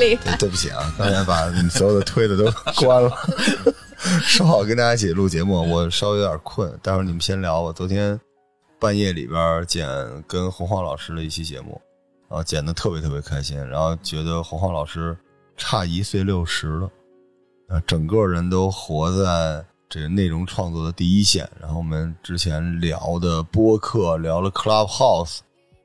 厉害。对不起啊，刚才把你所有的推的都 关了。说好跟大家一起录节目，我稍微有点困，待会儿你们先聊。我昨天半夜里边剪跟洪晃老师的一期节目，啊，剪的特别特别开心，然后觉得洪晃老师差一岁六十了，啊，整个人都活在这个内容创作的第一线。然后我们之前聊的播客，聊了 Clubhouse，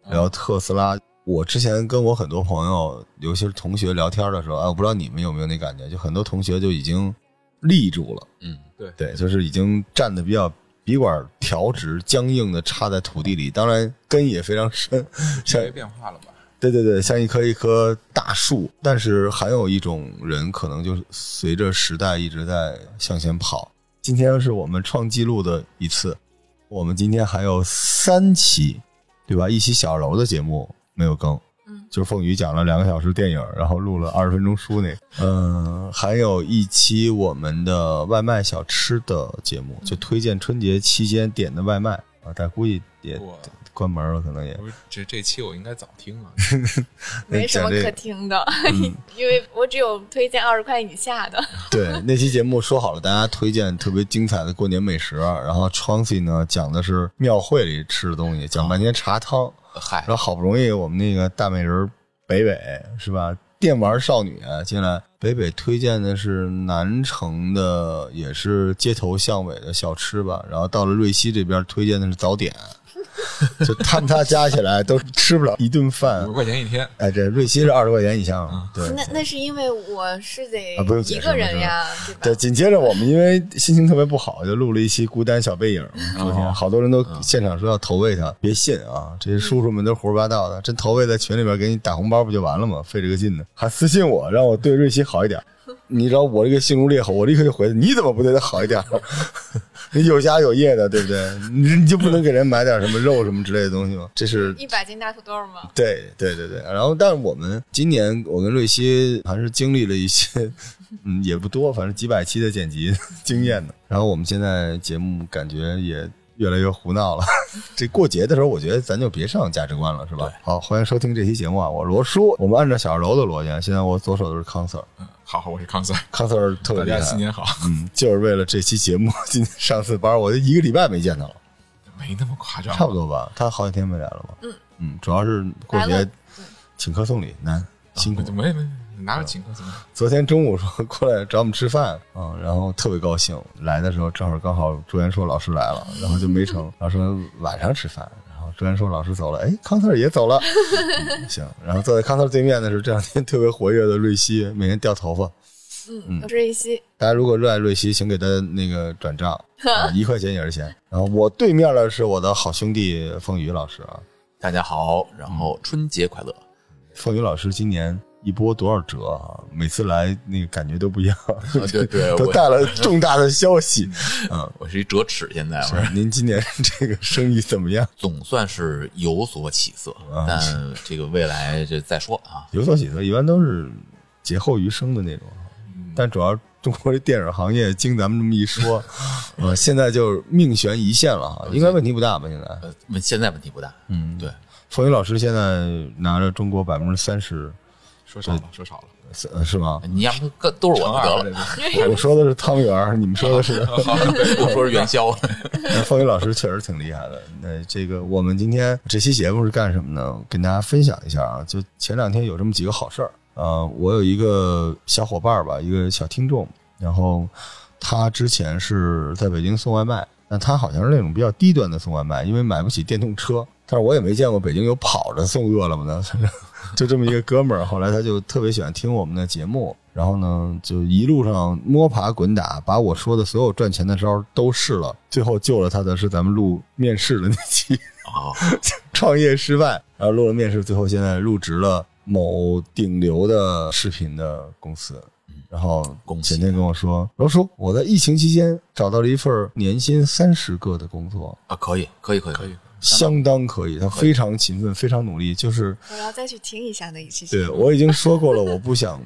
聊特斯拉。我之前跟我很多朋友，尤其是同学聊天的时候，哎，我不知道你们有没有那感觉，就很多同学就已经立住了，嗯，对对，就是已经站的比较笔管调直、僵硬的插在土地里，当然根也非常深，像变化了吧？对对对，像一棵一棵大树。但是还有一种人，可能就是随着时代一直在向前跑。今天是我们创纪录的一次，我们今天还有三期，对吧？一期小楼的节目没有更，嗯，就是凤宇讲了两个小时电影，然后录了二十分钟书那个，嗯，还有一期我们的外卖小吃的节目，就推荐春节期间点的外卖啊，但估计也我关门了，可能也这这期我应该早听啊，没什么可听的，因为我只有推荐二十块以下的。对，那期节目说好了，大家推荐特别精彩的过年美食，然后 Chauncey 呢讲的是庙会里吃的东西，讲半天茶汤，嗨然，后好不容易我们那个大美人北北是吧？电玩少女啊进来，北北推荐的是南城的，也是街头巷尾的小吃吧。然后到了瑞希这边，推荐的是早点，就他们仨加起来都吃不了一顿饭五十。块钱一天，哎，这瑞希是二十块钱以下嘛？对，那那是因为我是得啊不用解释一个人呀，对对，紧接着我们因为心情特别不好，就录了一期孤单小背影。昨天好多人都现场说要投喂他，别信啊，这些叔叔们都胡说八道的。真投喂在群里边给你打红包不就完了吗？费这个劲呢，还私信我让我对瑞希好一点。你知道我这个心如烈火，我立刻就回他，你怎么不对他好一点？你有家有业的，对不对？你你就不能给人买点什么肉什么之类的东西吗？这是一百斤大土豆吗？对对对对，然后但是我们今年我跟瑞希还是经历了一些，嗯，也不多，反正几百期的剪辑经验的。然后我们现在节目感觉也越来越胡闹了。这过节的时候，我觉得咱就别上价值观了，是吧？好，欢迎收听这期节目啊，我罗叔。我们按照小二楼的逻辑，啊，现在我左手都是康 Sir，嗯，好，我是康 Sir，康 Sir 特别大厉害，家新年好，嗯，就是为了这期节目，今天上次班，我就一个礼拜没见他了。没那么夸张，差不多吧，他好几天没来了吧。嗯嗯，主要是过节请客送礼难，辛苦。没没哪有请客送礼？昨天中午说过来找我们吃饭嗯、然后特别高兴。来的时候正好刚好朱元硕老师来了，然后就没成。然后说晚上吃饭，朱元硕老师走了，哎，康 Sir 也走了。嗯 行，然后坐在康 Sir 对面的是这两天特别活跃的瑞希，每天掉头发。嗯，我是瑞希，大家如果热爱瑞希，请给他那个转账，啊一块钱也是钱。然后我对面的是我的好兄弟凤宇老师啊，大家好，然后春节快乐。凤宇老师今年一波多少折啊？每次来那个感觉都不一样，啊对对，带了重大的消息。嗯，我是一折尺，现在您今年这个生意怎么样？总算是有所起色，啊但这个未来这再说啊。有所起色，一般都是劫后余生的那种。但主要中国这电影行业，经咱们这么一说，呃，现在就是命悬一线了哈，应该问题不大吧？现在，呃，问现在问题不大，嗯，对，冯宇老师现在拿着中国百分之三十，说少了，说少了，是是吗？你要不都都是我的得了了，我说的是汤圆，你们说的是。我说是元宵，那凤宇老师确实挺厉害的。那这个我们今天这期节目是干什么呢？跟大家分享一下啊。就前两天有这么几个好事儿啊、我有一个小伙伴儿吧，一个小听众，然后他之前是在北京送外卖，但他好像是那种比较低端的送外卖，因为买不起电动车。但是我也没见过北京有跑着送饿了么的，反 正就这么一个哥们儿。后来他就特别喜欢听我们的节目，然后呢，就一路上摸爬滚打，把我说的所有赚钱的招儿都试了。最后救了他的是咱们录面试的那期啊，创业失败，然后录了面试，最后现在入职了某顶流的视频的公司。然后恭喜前天跟我说，罗叔，我在疫情期间找到了一份年薪三十个的工作，啊，可以，可以，可以，可以，相当可以。他非常勤奋，非常努力。就是我要再去听一下那一期对。我已经说过了，我不想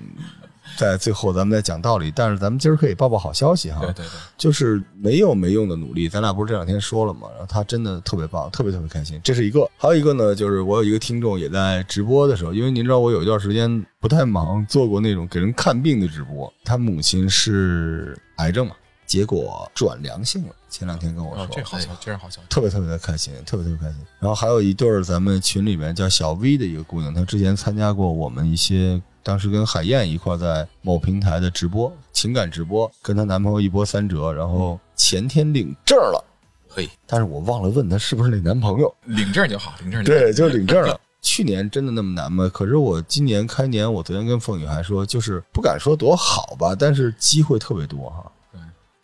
在最后咱们再讲道理。但是咱们今儿可以报报好消息哈，对对对，就是没有没用的努力，咱俩不是这两天说了吗？然后他真的特别棒，特别特别开心，这是一个。还有一个呢，就是我有一个听众也在直播的时候，因为您知道我有一段时间不太忙，做过那种给人看病的直播。他母亲是癌症嘛，结果转良性了。前两天跟我说，哦，这好消，这是好消息。特别特别的开心，特别特别开心。然后还有一对儿咱们群里面叫小 V 的一个姑娘，她之前参加过我们一些当时跟海燕一块在某平台的直播，情感直播，跟她男朋友一波三折，然后前天领证了，嘿，但是我忘了问她是不是那男朋友。领证就好，领证就好。对，就领证了。去年真的那么难吗？可是我今年开年，我昨天跟凤宇还说，就是不敢说多好吧，但是机会特别多哈。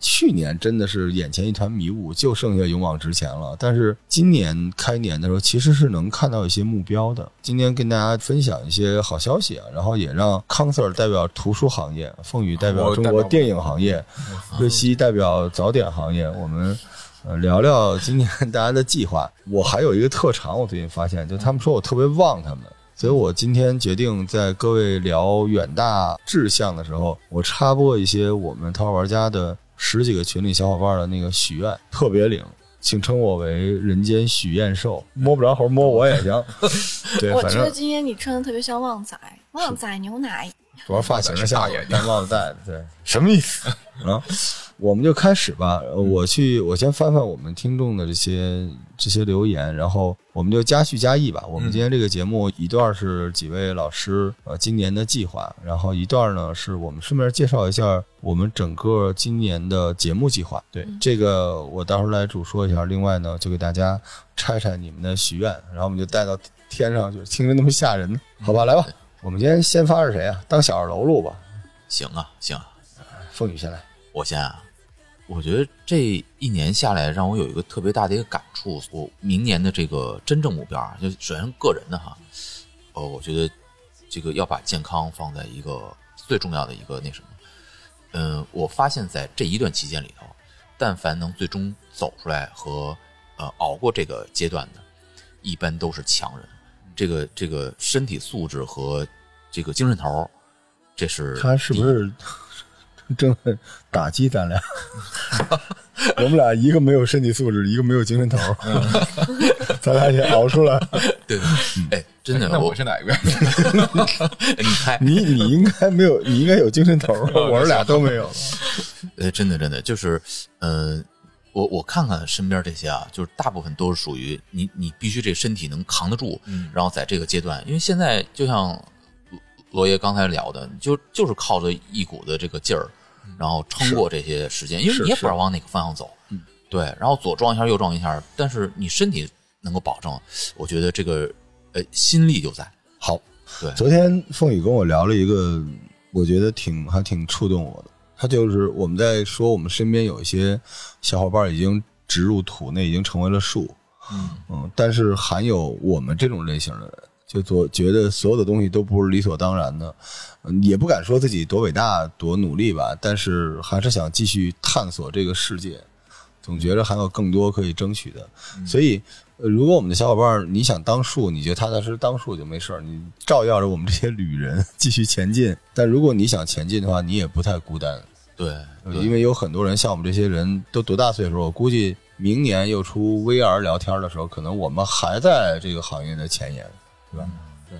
对，去年真的是眼前一团迷雾，就剩下勇往直前了。但是今年开年的时候，其实是能看到一些目标的。今天跟大家分享一些好消息啊，然后也让康 Sir 代表图书行业，凤宇代表中国电影行业，瑞希代表早点行业，我们。呃，聊聊今年大家的计划。我还有一个特长，我最近发现，就他们说我特别旺他们，所以我今天决定在各位聊远大志向的时候，我插播一些我们桃花玩家的十几个群里小伙伴的那个许愿，特别灵，请称我为人间许愿兽，摸不着猴摸我也行。对，我觉得今天你穿的特别像旺仔，旺仔牛奶。主要发型是大眼睛戴帽子戴的，对，什么意思啊？我们就开始吧。呃我去，我先翻翻我们听众的这些这些留言，然后我们就加叙加意吧。我们今天这个节目一段是几位老师呃今年的计划，然后一段呢是我们顺便介绍一下我们整个今年的节目计划。对，这个我到时候来主说一下。另外呢，就给大家拆拆你们的许愿，然后我们就带到天上去，听着那么吓人，好吧？来吧。我们今天先发是谁啊？当小二楼录吧。行啊行啊，凤雨先来。我先啊，我觉得这一年下来，让我有一个特别大的一个感触。我明年的这个真正目标啊，就首先个人的哈，呃，我觉得这个要把健康放在一个最重要的一个那什么。嗯，我发现在这一段期间里头，但凡能最终走出来和呃熬过这个阶段的，一般都是强人。这个这个身体素质和这个精神头儿，这是他是不是 正在打击咱俩？我们俩一个没有身体素质，一个没有精神头儿，咱俩也熬出来。对对，哎，真的，那我是哪一个？你猜，你你应该没有，你应该有精神头儿，我是俩都没有。呃，真的真的就是，呃，我我看看身边这些啊，就是大部分都是属于你你必须这身体能扛得住，嗯然后在这个阶段，因为现在就像罗罗爷刚才聊的，就就是靠着一股的这个劲儿，然后撑过这些时间，因为你也不知道往哪个方向走，嗯，对，然后左撞一下右撞一下，但是你身体能够保证，我觉得这个呃心力就在，好，对，昨天凤宇跟我聊了一个，我觉得挺还挺触动我的。他就是我们在说，我们身边有一些小伙伴已经植入土内，已经成为了树，嗯嗯，但是还有我们这种类型的人，就做觉得所有的东西都不是理所当然的，嗯，也不敢说自己多伟大、多努力吧，但是还是想继续探索这个世界，总觉得还有更多可以争取的。所以，呃如果我们的小伙伴你想当树，你觉得踏踏实实当树就没事儿，你照耀着我们这些旅人 继续前进。但如果你想前进的话，你也不太孤单。对，因为有很多人像我们这些人都多大岁数？我估计明年又出 VR 聊天的时候，可能我们还在这个行业的前沿，对吧？对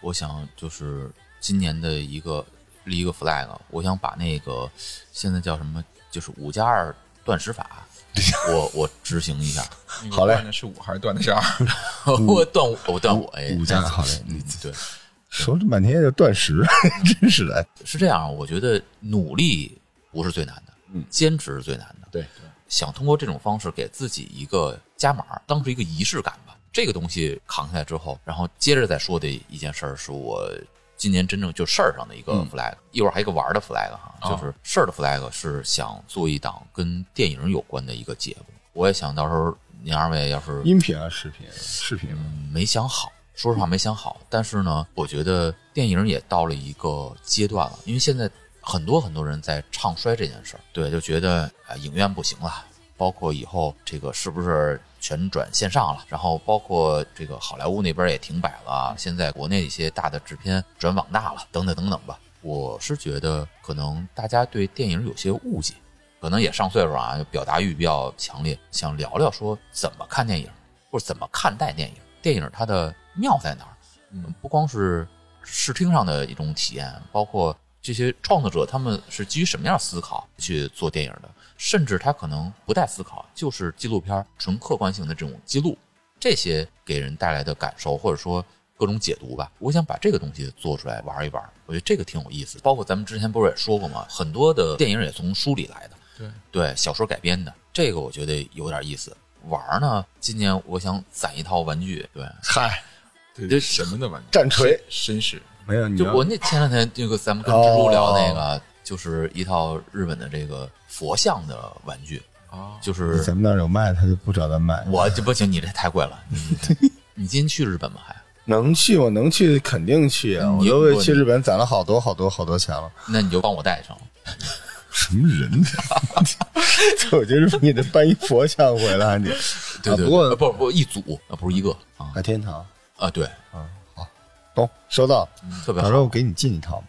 我想就是今年的一个立一个 flag，我想把那个现在叫什么，就是五加二断食法，我我执行一下，好嘞断的是五还是断的是二？我断我我断我哎，五加好嘞，嗯对，说这半天就断食，真是的。是这样，我觉得努力不是最难的，嗯坚持是最难的。对，想通过这种方式给自己一个加码，当成一个仪式感吧。这个东西扛下来之后，然后接着再说的一件事儿，是我今年真正就事儿上的一个嗯 flag，、一会儿还有一个玩儿的 flag 哈，哦就是事儿的 flag 是想做一档跟电影有关的一个节目。我也想到时候您二位要是音频啊，视频，视频。没想好，说实话没想好。但是呢，我觉得电影也到了一个阶段了，因为现在很多很多人在唱衰这件事儿，对，就觉得啊、影院不行了，包括以后这个是不是全转线上了，然后包括这个好莱坞那边也停摆了，现在国内一些大的制片转网大了，等等等等吧。我是觉得可能大家对电影有些误解，可能也上岁数啊，表达欲比较强烈，想聊聊说怎么看电影，或者怎么看待电影。电影它的妙在哪儿？嗯，不光是视听上的一种体验，包括这些创作者他们是基于什么样的思考去做电影的，甚至他可能不带思考，就是纪录片纯客观性的这种记录，这些给人带来的感受，或者说。各种解读吧，我想把这个东西做出来玩一玩，我觉得这个挺有意思。包括咱们之前不是也说过吗？很多的电影也从书里来的，对对，小说改编的，这个我觉得有点意思。玩呢，今年我想攒一套玩具，对，嗨，这什么的玩具？战锤、绅士，没有。就我那前两天这个咱们跟蜘蛛聊那个，就是一套日本的这个佛像的玩具啊，就是咱们那儿有卖，他就不找咱卖。我就不行，你这太贵了。你 今天去日本吗？还？能去，我能去，肯定去啊！我都为去日本攒了好多好多好多钱了。那你就帮我带上。什么人？我觉得你得搬一佛像回来，你。对对。不过不不一组啊，不是一个啊。海天堂啊，对，嗯，好，懂，收到。特别好。到时候我给你进一套。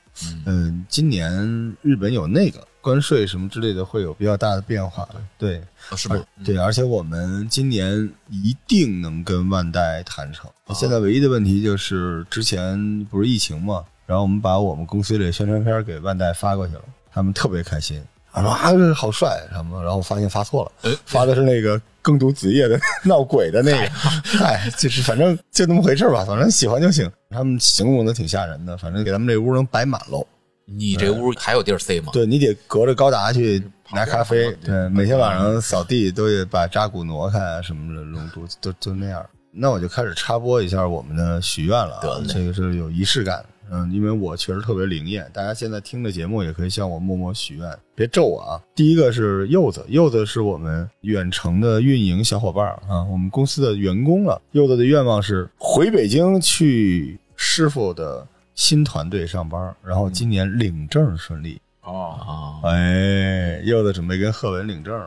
嗯，今年日本有那个。关税什么之类的会有比较大的变化，对，是吗？对，而且我们今年一定能跟万代谈成。现在唯一的问题就是之前不是疫情嘛，然后我们把我们公司里宣传片给万代发过去了，他们特别开心，说啊好帅什么，然后发现发错了，发的是那个更读子夜的 闹鬼的那个，哎，就是反正就那么回事吧，反正喜欢就行。他们形容的挺吓人的，反正给咱们这屋能摆满喽。你这屋还有地儿塞吗？对你得隔着高达去拿咖啡，对，每天晚上扫地都得把扎古挪开什么的，龙珠都都那样。那我就开始插播一下我们的许愿了，这个是有仪式感，嗯，因为我确实特别灵验。大家现在听的节目也可以向我默默许愿，别咒我啊。第一个是柚子，柚子是我们远程的运营小伙伴啊，我们公司的员工了。柚子的愿望是回北京去师傅的。新团队上班，然后今年领证顺利哦，哎，柚子准备跟贺文领证了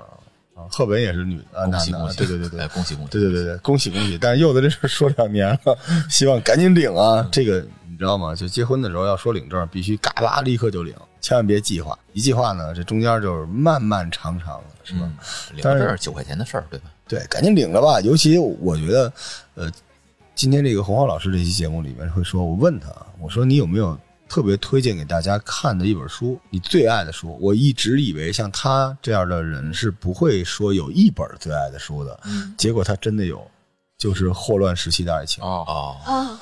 啊，贺文也是女的，男的，对对对对，恭喜恭喜，对对对对，恭喜恭喜！但是柚子这事说两年了，希望赶紧领啊！这个你知道吗？就结婚的时候要说领证，必须嘎巴立刻就领，千万别计划，一计划呢，这中间就是漫漫长长的，是吧？领证九块钱的事儿，对吧？对，赶紧领了吧！尤其我觉得，呃。今天这个洪浩老师这期节目里面会说，我问他，我说你有没有特别推荐给大家看的一本书，你最爱的书？我一直以为像他这样的人是不会说有一本最爱的书的，结果他真的有，就是《霍乱时期的爱情》哦哦。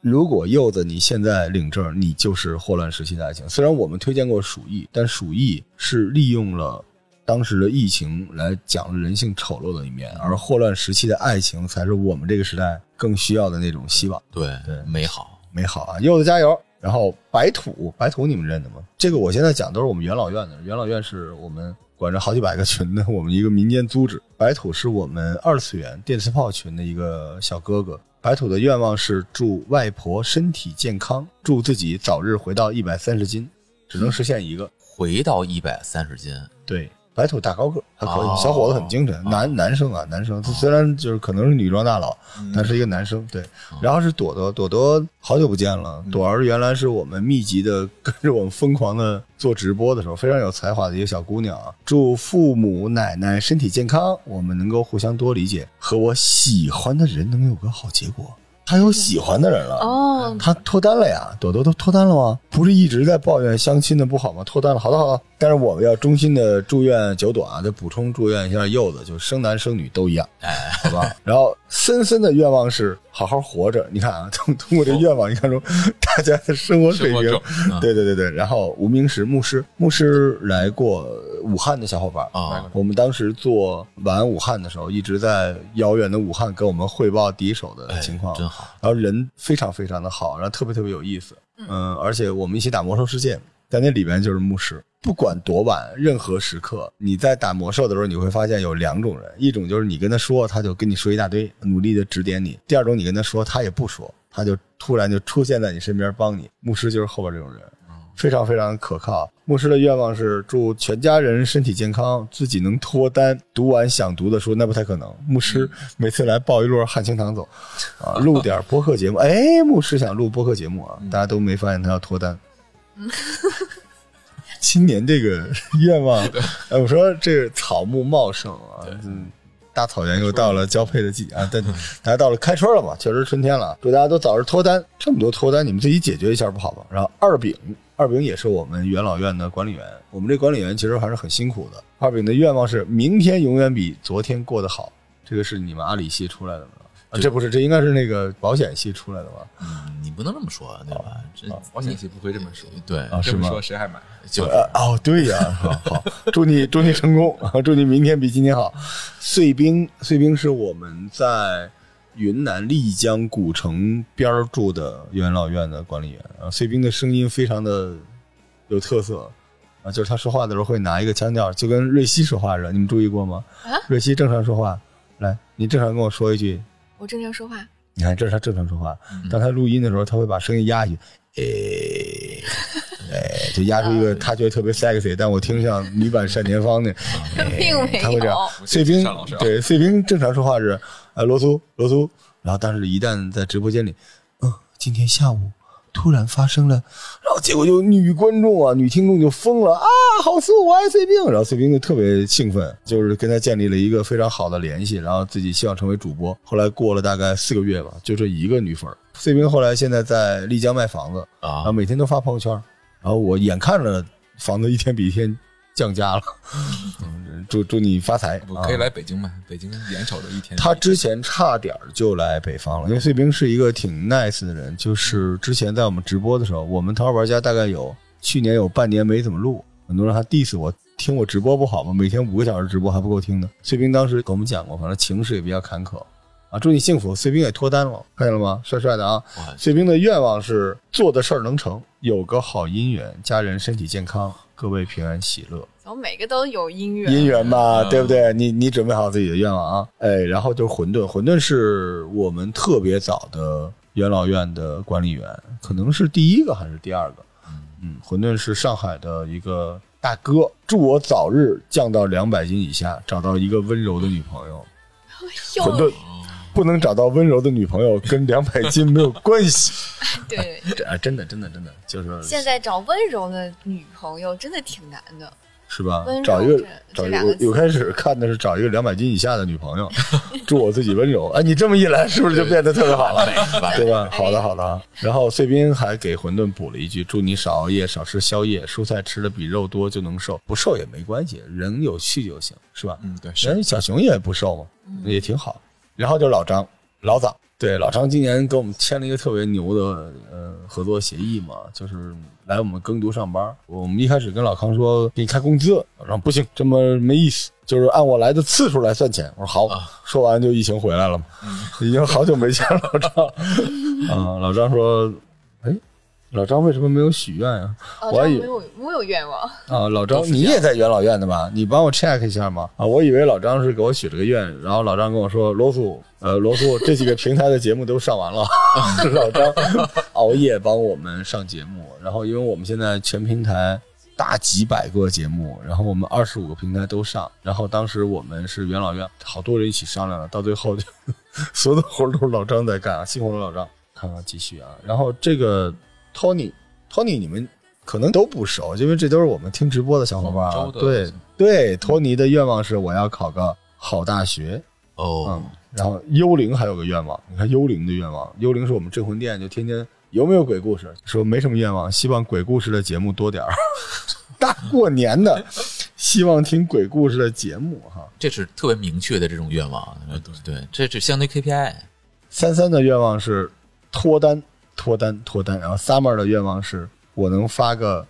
如果柚子你现在领证，你就是《霍乱时期的爱情》。虽然我们推荐过《鼠疫》，但《鼠疫》是利用了。当时的疫情来讲了人性丑陋的一面，而霍乱时期的爱情才是我们这个时代更需要的那种希望。对对，美好美好啊！柚子加油！然后白土，白土你们认得吗？这个我现在讲都是我们元老院的，元老院是我们管着好几百个群的，我们一个民间组织。白土是我们二次元电磁炮群的一个小哥哥。白土的愿望是祝外婆身体健康，祝自己早日回到一百三十斤，只能实现一个，回到一百三十斤。对。白土大高个还可以，小伙子很精神，男男生啊，男生。他虽然就是可能是女装大佬，但是一个男生。对，然后是朵朵，朵朵好久不见了。朵儿原来是我们密集的跟着我们疯狂的做直播的时候，非常有才华的一个小姑娘。祝父母奶奶身体健康，我们能够互相多理解，和我喜欢的人能有个好结果。他有喜欢的人了哦，他脱单了呀，朵朵都脱单了吗？不是一直在抱怨相亲的不好吗？脱单了，好的好的。但是我们要衷心的祝愿九朵啊，再补充祝愿一下柚子，就生男生女都一样，哎，好吧。然后森森的愿望是好好活着。你看啊，通 通过这愿望，你看出大家的生活水平。对对对对。然后无名氏牧师，牧师来过武汉的小伙伴啊，我们当时做完武汉的时候，一直在遥远的武汉跟我们汇报敌手的情况，真好。然后人非常非常的好，然后特别特别有意思，嗯，而且我们一起打魔兽世界，在那里边就是牧师。不管多晚，任何时刻，你在打魔兽的时候，你会发现有两种人：一种就是你跟他说，他就跟你说一大堆，努力的指点你；第二种，你跟他说，他也不说，他就突然就出现在你身边帮你。牧师就是后边这种人，非常非常可靠。牧师的愿望是祝全家人身体健康，自己能脱单，读完想读的书，那不太可能。牧师每次来抱一摞汉青堂走，啊，录点播客节目。哎，牧师想录播客节目啊，大家都没发现他要脱单。今年这个愿望，哎，我说这个草木茂盛啊，嗯，大草原又到了交配的季啊，但大家到了开春了嘛，确实春天了，祝大家都早日脱单。这么多脱单，你们自己解决一下不好吗？然后二饼，二饼也是我们元老院的管理员，我们这管理员其实还是很辛苦的。二饼的愿望是明天永远比昨天过得好，这个是你们阿里系出来的吗？啊，这不是，这应该是那个保险系出来的吧？嗯，你不能这么说，对吧？这保险系不会这么说，对啊，是这么吗？说谁还买？就呃哦，对呀，好，好，祝你祝你成功，祝你明天比今天好。碎冰，碎冰是我们在云南丽江古城边儿住的元老院的管理员啊。碎冰的声音非常的有特色啊，就是他说话的时候会拿一个腔调，就跟瑞希说话似的。你们注意过吗？啊瑞希正常说话，来，你正常跟我说一句，我正常说话，你看这是他正常说话，当他录音的时候，他会把声音压下去，诶。哎，就压出一个他觉得特别 sexy，但我听像女版单田芳那，哎并没他会这样。碎冰对碎冰正常说话是呃罗苏罗苏，然后但是一旦在直播间里，嗯，今天下午突然发生了，然后结果就女观众啊女听众就疯了啊，好素我爱碎冰，然后碎冰就特别兴奋，就是跟他建立了一个非常好的联系，然后自己希望成为主播。后来过了大概四个月吧，就这一个女粉。碎冰后来现在在丽江卖房子，然啊后，每天都发朋友圈，然后我眼看着房子一天比一天降价了，嗯祝祝你发财，我可以啊来北京买，北京眼瞅着一天。他之前差点就来北方了，因为碎冰是一个挺 nice 的人。就是之前在我们直播的时候，我们淘宝玩家大概有去年有半年没怎么录，很多人还 diss 我，听我直播不好吗？每天五个小时直播还不够听呢。碎冰当时跟我们讲过，反正情势也比较坎坷啊。祝你幸福，碎冰也脱单了，看见了吗？帅帅的啊！碎冰的愿望是做的事儿能成，有个好姻缘，家人身体健康，各位平安喜乐。怎么每个都有姻缘？姻缘吧，嗯对不对？你你准备好自己的愿望啊！哎，然后就是馄饨，馄饨是我们特别早的元老院的管理员，可能是第一个还是第二个。嗯，馄饨是上海的一个大哥，祝我早日降到两百斤以下，找到一个温柔的女朋友。哟馄饨不能找到温柔的女朋友，跟两百斤没有关系。对，这啊，真的真的真的就是现在找温柔的女朋友真的挺难的。是吧找一个这找一个字个我，开始看的是找一个两百斤以下的女朋友，祝我自己温柔。哎，你这么一来，是不是就变得特别好了？对吧？好的，好的啊。然后碎冰还给馄饨补了一句：祝你少熬夜，少吃宵夜，蔬菜吃的比肉多就能瘦，不瘦也没关系，人有趣就行，是吧？嗯，对，是人小熊也不瘦嘛，也挺好。然后就是老张，老早，对老张今年跟我们签了一个特别牛的呃合作协议嘛，就是来我们耕读上班。我们一开始跟老康说给你开工资，老张不行，这么没意思，就是按我来的次数来算钱。我说好，说完就疫情回来了嘛，已经好久没见老张。啊、老张说，哎。老张为什么没有许愿呀、老我有没有愿望，啊，老张，你也在元老院的吧？你帮我 check 一下吗？啊，我以为老张是给我许了个愿，然后老张跟我说，罗素，呃，罗素 这几个平台的节目都上完了，老张熬夜帮我们上节目，然后因为我们现在全平台大几百个节目，然后我们二十五个平台都上，然后当时我们是元老院好多人一起商量的，到最后就 所有的活都是老张在干啊，辛苦了老张。看看继续啊，然后这个 Tony Tony 你们可能都不熟，因为这都是我们听直播的小伙伴啊广。州的对对，托尼的愿望是我要考个好大学。哦嗯，，然后幽灵还有个愿望，你看幽灵的愿望，幽灵是我们镇魂殿就天天有没有鬼故事？说没什么愿望，希望鬼故事的节目多点儿。大过年的，希望听鬼故事的节目哈。这是特别明确的这种愿望，对，这是相对 KPI。三三的愿望是脱单，脱单，脱单。然后 Summer 的愿望是我能发个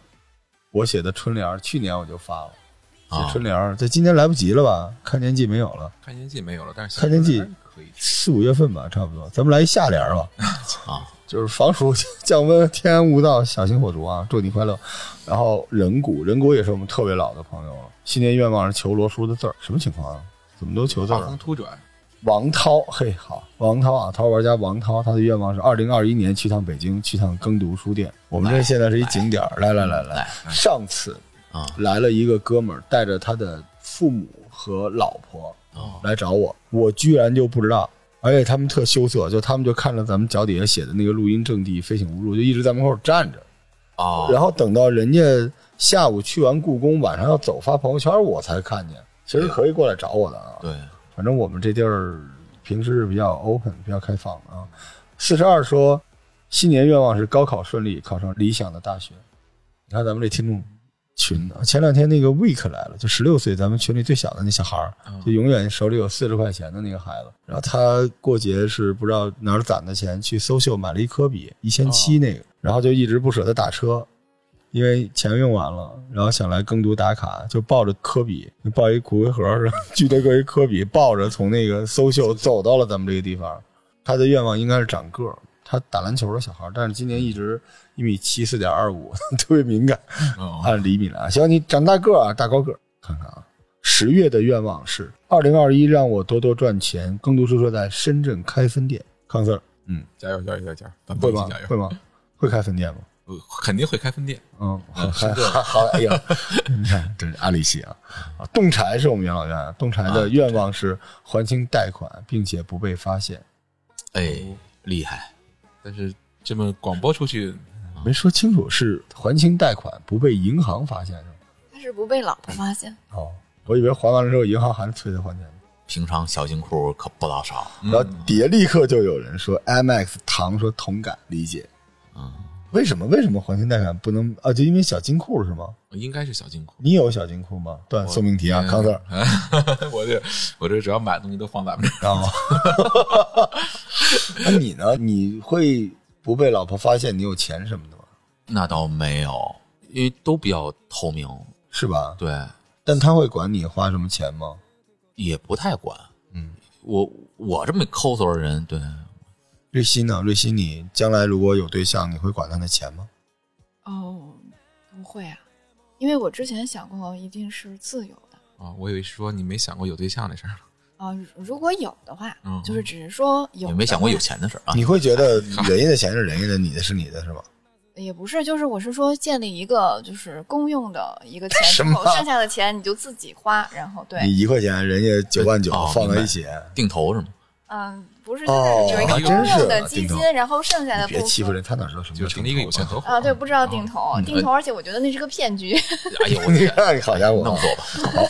我写的春联儿，去年我就发了。写啊春联儿，这今年来不及了吧？看年季没有了，看年季没有了，但是看年季可以。四五月份吧，差不多。咱们来一夏联儿吧，啊，就是防暑 降温，天然无道，小心火烛啊！祝你快乐。然后人骨，人骨也是我们特别老的朋友了。新年愿望是求罗叔的字儿，什么情况啊？怎么都求字儿啊画风？突转，王涛，嘿，好，王涛啊，淘宝玩家王涛，他的愿望是二零二一年去趟北京，去趟耕读书店。我们这现在是一景点儿，来来来来来，上次啊来了一个哥们儿，带着他的父母和老婆哦来找我，我居然就不知道，而且他们特羞涩，就他们就看着咱们脚底下写的那个录音阵地飞行无路，就一直在门口站着。哦，然后等到人家下午去完故宫，晚上要走发朋友圈，我才看见。其实可以过来找我的啊。对，反正我们这地儿平时是比较 open、比较开放的啊。四十二说，新年愿望是高考顺利，考上理想的大学。你看咱们这听众群啊，前两天那个 week 来了，就十六岁，咱们群里最小的那小孩儿，就永远手里有四十块钱的那个孩子。然后他过节是不知道哪儿攒的钱，去搜秀买了一科比一千七那个，然后就一直不舍得打车。因为钱用完了，然后想来耕读打卡，就抱着科比，抱一骨灰盒，似的巨大个一科比，抱着从那个搜秀走到了咱们这个地方。他的愿望应该是长个儿，他打篮球的小孩，但是今年一直一米七四点二五，特别敏感，哦，按厘米来。希望你长大个儿啊，大高个儿。看看啊，十月的愿望是二零二一，让我多多赚钱。耕读书说在深圳开分店，康 Sir，嗯，加油加油加油会吗会吗？会开分店吗？呃肯定会开分店。嗯，还还还好，哎呀，你看，这是阿里系啊啊！洞柴是我们养老院啊，洞柴的愿望是还清贷款，并且不被发现。哎，厉害，但是这么广播出去，没说清楚是还清贷款，不被银行发现是吗？他是不被老婆发现。哦，我以为还完了之后银行还是催他还钱呢。平常小金库可不老少。然后底下立刻就有人说，IMAX 唐说同感理解。嗯，为什么为什么黄金贷款不能啊？就因为小金库是吗？应该是小金库。你有小金库吗？对，送命题啊，康 Sir。我这我这只要买东西都放咱们这儿。啊，那你呢？你会不被老婆发现你有钱什么的吗？那倒没有，因为都比较透明，是吧？对，但他会管你花什么钱吗？也不太管。嗯，我我这么抠搜的人，对，瑞鑫呢？瑞鑫，你将来如果有对象，你会管他的钱吗？哦，不会啊，因为我之前想过，一定是自由的啊，我以为是说你没想过有对象的事儿呢。啊、如果有的话，嗯就是只是说有，也没想过有，钱的事儿啊。你会觉得人家的钱是人家的，你的是你的，是吗？也不是，就是我是说建立一个就是公用的一个钱剩下的钱你就自己花，然后对，你一块钱，人家九万九哦放在一起，定投是吗？嗯，不是，哦就是有一个公用的基金，然后剩下的部分。别欺负人，他哪知道什么就成立一个有限合伙啊，对，不知道定投，嗯定投，而且我觉得那是个骗局。哎呦你 好家伙，弄死我吧！好，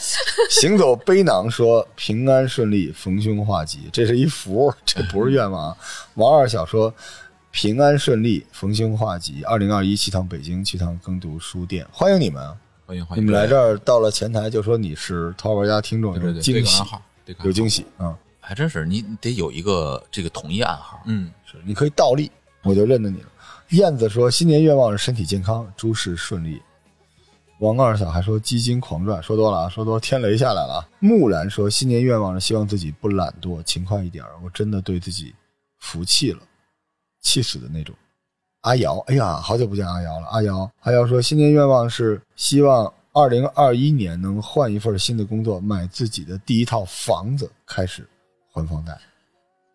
行走背囊说平安顺利，逢凶化吉，这是一福，这不是愿望啊。王二小说平安顺利，逢凶化吉。二零二一去趟北京，去趟耕读书店，欢迎你们啊！欢迎欢迎，你们来这儿到了前台就说你是淘宝家听众，对对对，有惊喜有惊喜啊！还真是，你得有一个这个统一暗号。嗯，是你可以倒立，我就认得你了。燕子说新年愿望是身体健康，诸事顺利。王二小还说基金狂赚，说多了啊，说多天雷下来了啊。木然说新年愿望是希望自己不懒惰，勤快一点。我真的对自己服气了，气死的那种。阿瑶，哎呀，好久不见阿瑶了。阿瑶，阿瑶说新年愿望是希望二零二一年能换一份新的工作，买自己的第一套房子，开始还房贷，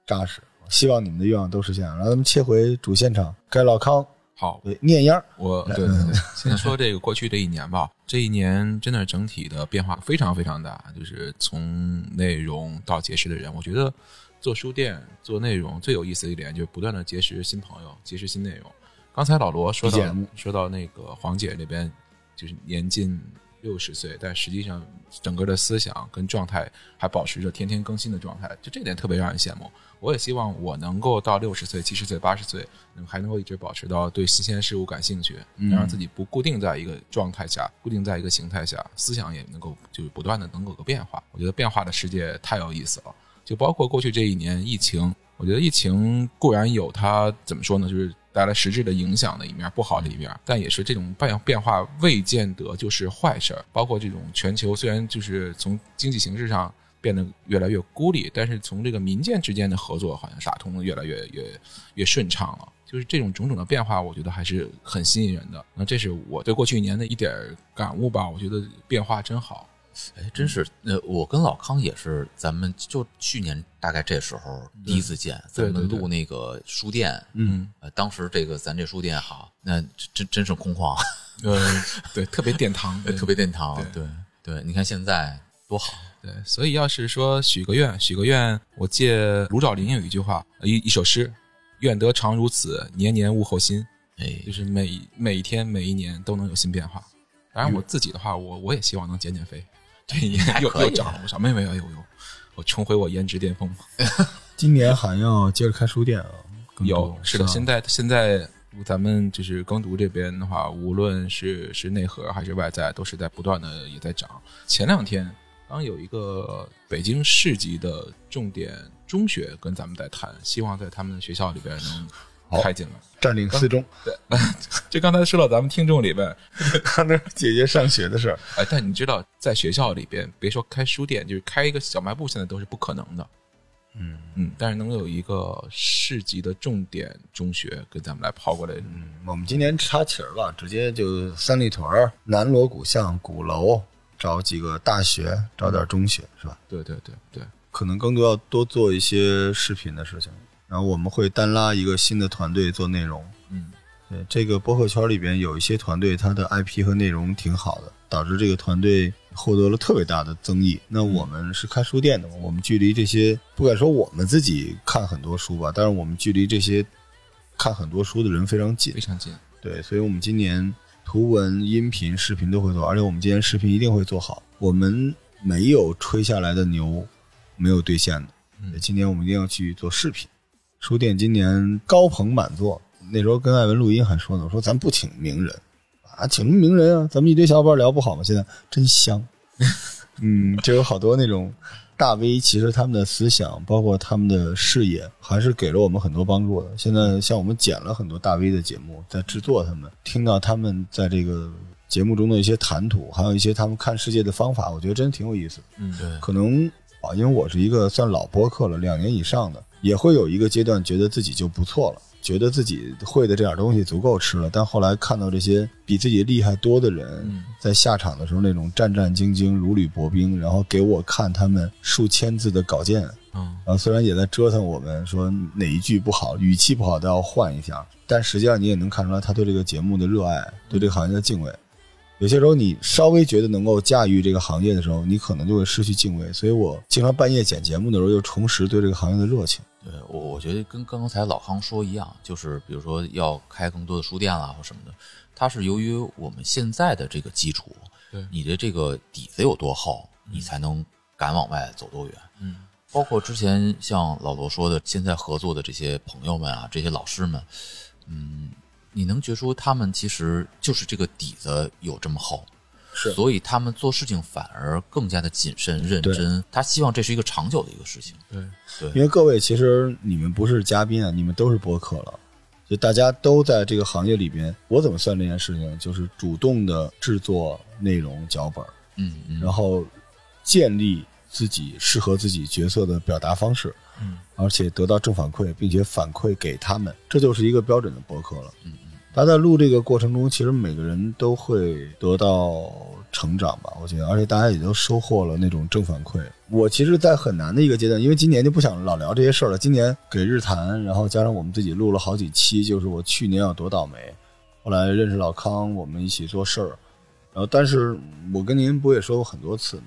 扎实。希望你们的愿望都实现。然后咱们切回主现场，该老康好，对念烟儿，我对对对，先说这个过去这一年吧，这一年真的整体的变化非常非常大，就是从内容到结识的人，我觉得做书店做内容最有意思的一点就是不断的结识新朋友，结识新内容。刚才老罗说到说到那个黄姐那边，就是年近六十岁，但实际上整个的思想跟状态还保持着天天更新的状态，就这点特别让人羡慕。我也希望我能够到六十岁、七十岁、八十岁，能还能够一直保持到对新鲜事物感兴趣，能让自己不固定在一个状态下，固定在一个形态下，思想也能够就是不断的能够有个变化。我觉得变化的世界太有意思了，就包括过去这一年疫情，我觉得疫情固然有它怎么说呢，就是带来实质的影响的一面，不好的一面，但也是这种变变化未见得就是坏事儿。包括这种全球虽然就是从经济形势上变得越来越孤立，但是从这个民间之间的合作好像打通的越来越越越顺畅了。就是这种种种的变化，我觉得还是很吸引人的。那这是我对过去一年的一点感悟吧。我觉得变化真好。哎，真是，呃，我跟老康也是，咱们就去年大概这时候第一次见，咱们录那个书店，嗯，呃，当时这个咱这书店好，那真真是空旷，呃，对，特别殿堂，对特别殿堂，对对，你看现在多好，对，所以要是说许个愿，许个愿，我借卢照邻有一句话，一一首诗：“愿得常如此，年年物候新。”哎，就是每每一天每一年都能有新变化。当然，我自己的话，我我也希望能减减肥。这一年又又涨了不少，没有没有，有有，我重回我颜值巅峰。今年还要接着开书店啊？有是的，现在现在咱们就是耕读这边的话，无论是是内核还是外在，都是在不断的也在涨。前两天刚有一个北京市级的重点中学跟咱们在谈，希望在他们的学校里边能。开进了，占领四中。对，就刚才说到咱们听众里边，他那姐姐上学的事儿。哎，但你知道，在学校里边，别说开书店，就是开一个小卖部，现在都是不可能的。嗯嗯，但是能有一个市级的重点中学跟咱们来跑过来，嗯，我们今年插旗儿吧，直接就三里屯、南锣鼓巷、鼓楼找几个大学，找点中学，是吧？对对对对，可能更多要多做一些视频的事情。然后我们会单拉一个新的团队做内容，嗯，对，这个播客圈里边有一些团队，它的 IP 和内容挺好的，导致这个团队获得了特别大的增益。那我们是开书店的，我们距离这些不敢说我们自己看很多书吧，但是我们距离这些看很多书的人非常近，非常近。对，所以我们今年图文、音频、视频都会做，而且我们今年视频一定会做好。我们没有吹下来的牛，没有兑现的，今年我们一定要去做视频。书店今年高朋满座，那时候跟艾文录音还说呢，我说咱不请名人啊，请什么名人啊？咱们一堆小伙伴聊不好吗？现在真香，嗯，就有好多那种大 V，其实他们的思想，包括他们的视野，还是给了我们很多帮助的。现在像我们剪了很多大 V 的节目，在制作他们，听到他们在这个节目中的一些谈吐，还有一些他们看世界的方法，我觉得真挺有意思。嗯，对，可能啊，因为我是一个算老播客了，两年以上的。也会有一个阶段觉得自己就不错了，觉得自己会的这点东西足够吃了。但后来看到这些比自己厉害多的人在下场的时候那种战战兢兢、如履薄冰，然后给我看他们数千字的稿件，嗯，然后虽然也在折腾我们，说哪一句不好、语气不好都要换一下，但实际上你也能看出来他对这个节目的热爱，对这个行业的敬畏。有些时候你稍微觉得能够驾驭这个行业的时候，你可能就会失去敬畏。所以我经常半夜剪节目的时候，又重拾对这个行业的热情。对我，我觉得跟刚才老康说一样，就是比如说要开更多的书店啦或什么的，它是由于我们现在的这个基础，对你的这个底子有多厚，你才能敢往外走多远。嗯，包括之前像老罗说的，现在合作的这些朋友们啊，这些老师们，嗯，你能觉出他们其实就是这个底子有这么厚。是，所以他们做事情反而更加的谨慎认真。他希望这是一个长久的一个事情。对对，因为各位其实你们不是嘉宾啊，你们都是播客了，就大家都在这个行业里边。我怎么算这件事情？就是主动的制作内容脚本，嗯嗯，然后建立自己适合自己角色的表达方式，嗯，而且得到正反馈，并且反馈给他们，这就是一个标准的播客了。嗯。大家在录这个过程中，其实每个人都会得到成长吧，我觉得，而且大家也都收获了那种正反馈。我其实，在很难的一个阶段，因为今年就不想老聊这些事儿了。今年给日坛，然后加上我们自己录了好几期，就是我去年有多倒霉。后来认识老康，我们一起做事儿，然后，但是我跟您不也说过很多次吗？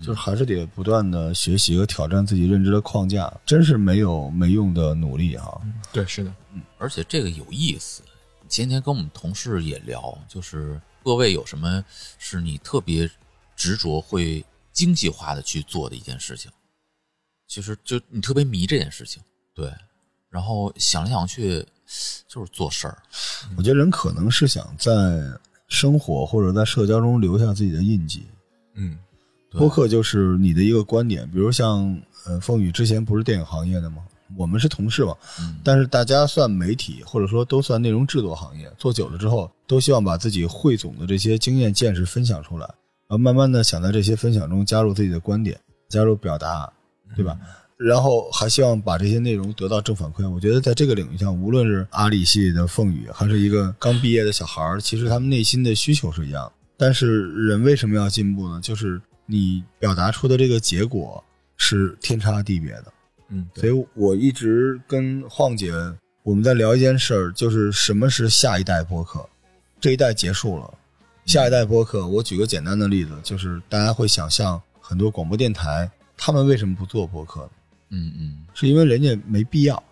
就是还是得不断的学习和挑战自己认知的框架，真是没有没用的努力哈。对，是的，嗯，而且这个有意思。前天跟我们同事也聊，就是各位有什么是你特别执着、会精细化的去做的一件事情？其实就你特别迷这件事情，对。然后想来想去，就是做事儿。我觉得人可能是想在生活或者在社交中留下自己的印记。嗯，播客就是你的一个观点，比如像呃，风雨之前不是电影行业的吗？我们是同事嘛，但是大家算媒体，或者说都算内容制作行业，做久了之后，都希望把自己汇总的这些经验见识分享出来，然后慢慢的想在这些分享中加入自己的观点，加入表达，对吧？然后还希望把这些内容得到正反馈。我觉得在这个领域上，无论是阿里系的凤宇，还是一个刚毕业的小孩儿，其实他们内心的需求是一样。但是人为什么要进步呢？就是你表达出的这个结果是天差地别的。嗯，所以我一直跟晃姐我们在聊一件事儿，就是什么是下一代播客？这一代结束了，下一代播客，我举个简单的例子，就是大家会想象很多广播电台，他们为什么不做播客？嗯嗯，是因为人家没必要。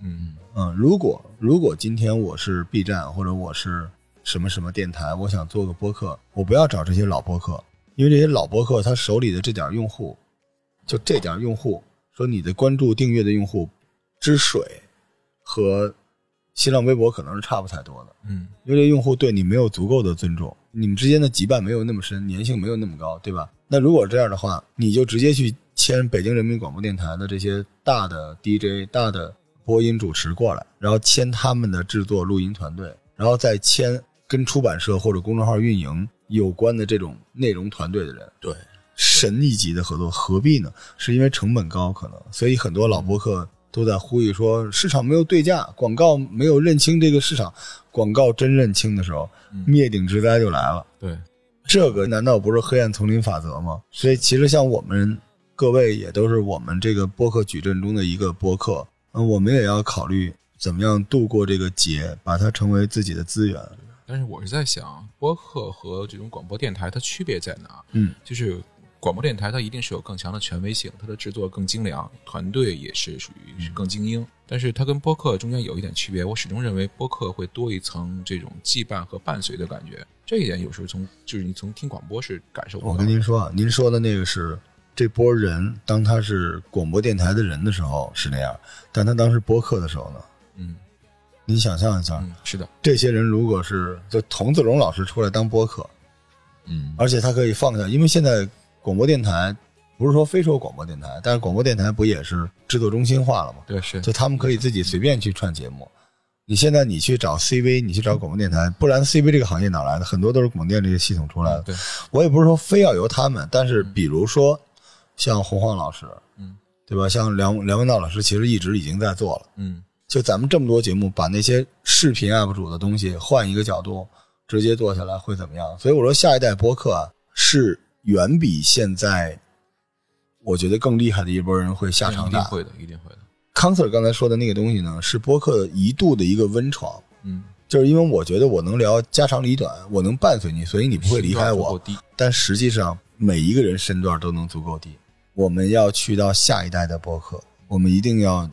嗯，嗯，如果如果今天我是 B 站或者我是什么什么电台，我想做个播客，我不要找这些老播客，因为这些老播客他手里的这点用户，就这点用户，说你的关注订阅的用户之水和新浪微博可能是差不太多的，嗯，因为这用户对你没有足够的尊重，你们之间的羁绊没有那么深，粘性没有那么高，对吧？那如果这样的话，你就直接去签北京人民广播电台的这些大的 DJ、大的播音主持过来，然后签他们的制作录音团队，然后再签跟出版社或者公众号运营有关的这种内容团队的人，对，神一级的合作，何必呢？是因为成本高，可能，所以很多老播客都在呼吁说，市场没有对价，广告没有认清这个市场，广告真认清的时候，灭顶之灾就来了。对，这个难道不是黑暗丛林法则吗？所以其实像我们各位也都是我们这个播客矩阵中的一个播客，嗯，我们也要考虑怎么样度过这个劫，把它成为自己的资源。但是我是在想，播客和这种广播电台它区别在哪？嗯，就是广播电台它一定是有更强的权威性，它的制作更精良，团队也是属于是更精英。但是它跟播客中间有一点区别，我始终认为播客会多一层这种羁绊和伴随的感觉。这一点有时候从就是你从听广播是感受不到我。跟您说啊，您说的那个是这波人，当他是广播电台的人的时候是那样，但他当时播客的时候呢？嗯你想象一下，嗯，是的，这些人如果是就童子龙老师出来当播客，嗯，而且他可以放下，因为现在广播电台不是说非说广播电台，但是广播电台不也是制作中心化了吗？对是就他们可以自己随便去串节目。你现在你去找 CV，你去找广播电台，不然 CV 这个行业哪来的？很多都是广电这些系统出来的。对，我也不是说非要由他们，但是比如说像洪晃老师，嗯，对吧？像梁梁文道老师，其实一直已经在做了。嗯就咱们这么多节目，把那些视频 UP 主的东西换一个角度，直接做下来会怎么样？所以我说，下一代播客啊，是远比现在我觉得更厉害的一波人会下场大。一定会的，一定会的。康 Sir 刚才说的那个东西呢，是播客一度的一个温床，嗯，就是因为我觉得我能聊家长里短，我能伴随你，所以你不会离开我。但实际上，每一个人身段都能足够低。我们要去到下一代的播客，我们一定要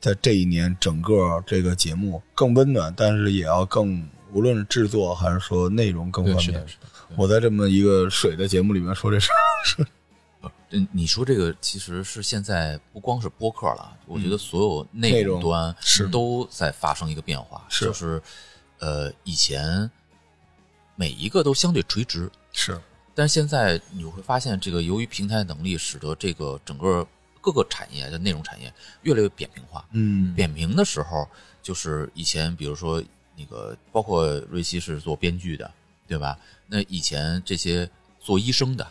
在这一年整个这个节目更温暖，但是也要更无论是制作还是说内容更，方便我在这么一个水的节目里面说这事儿，嗯，你说这个其实是现在不光是播客了，我觉得所有内内容容端是都在发生一个变化，是就是呃以前每一个都相对垂直，是但是现在你会发现，这个由于平台能力，使得这个整个各个产业的内容产业越来越扁平化。嗯扁平的时候，就是以前比如说那个，包括瑞希是做编剧的，对吧？那以前这些做医生的，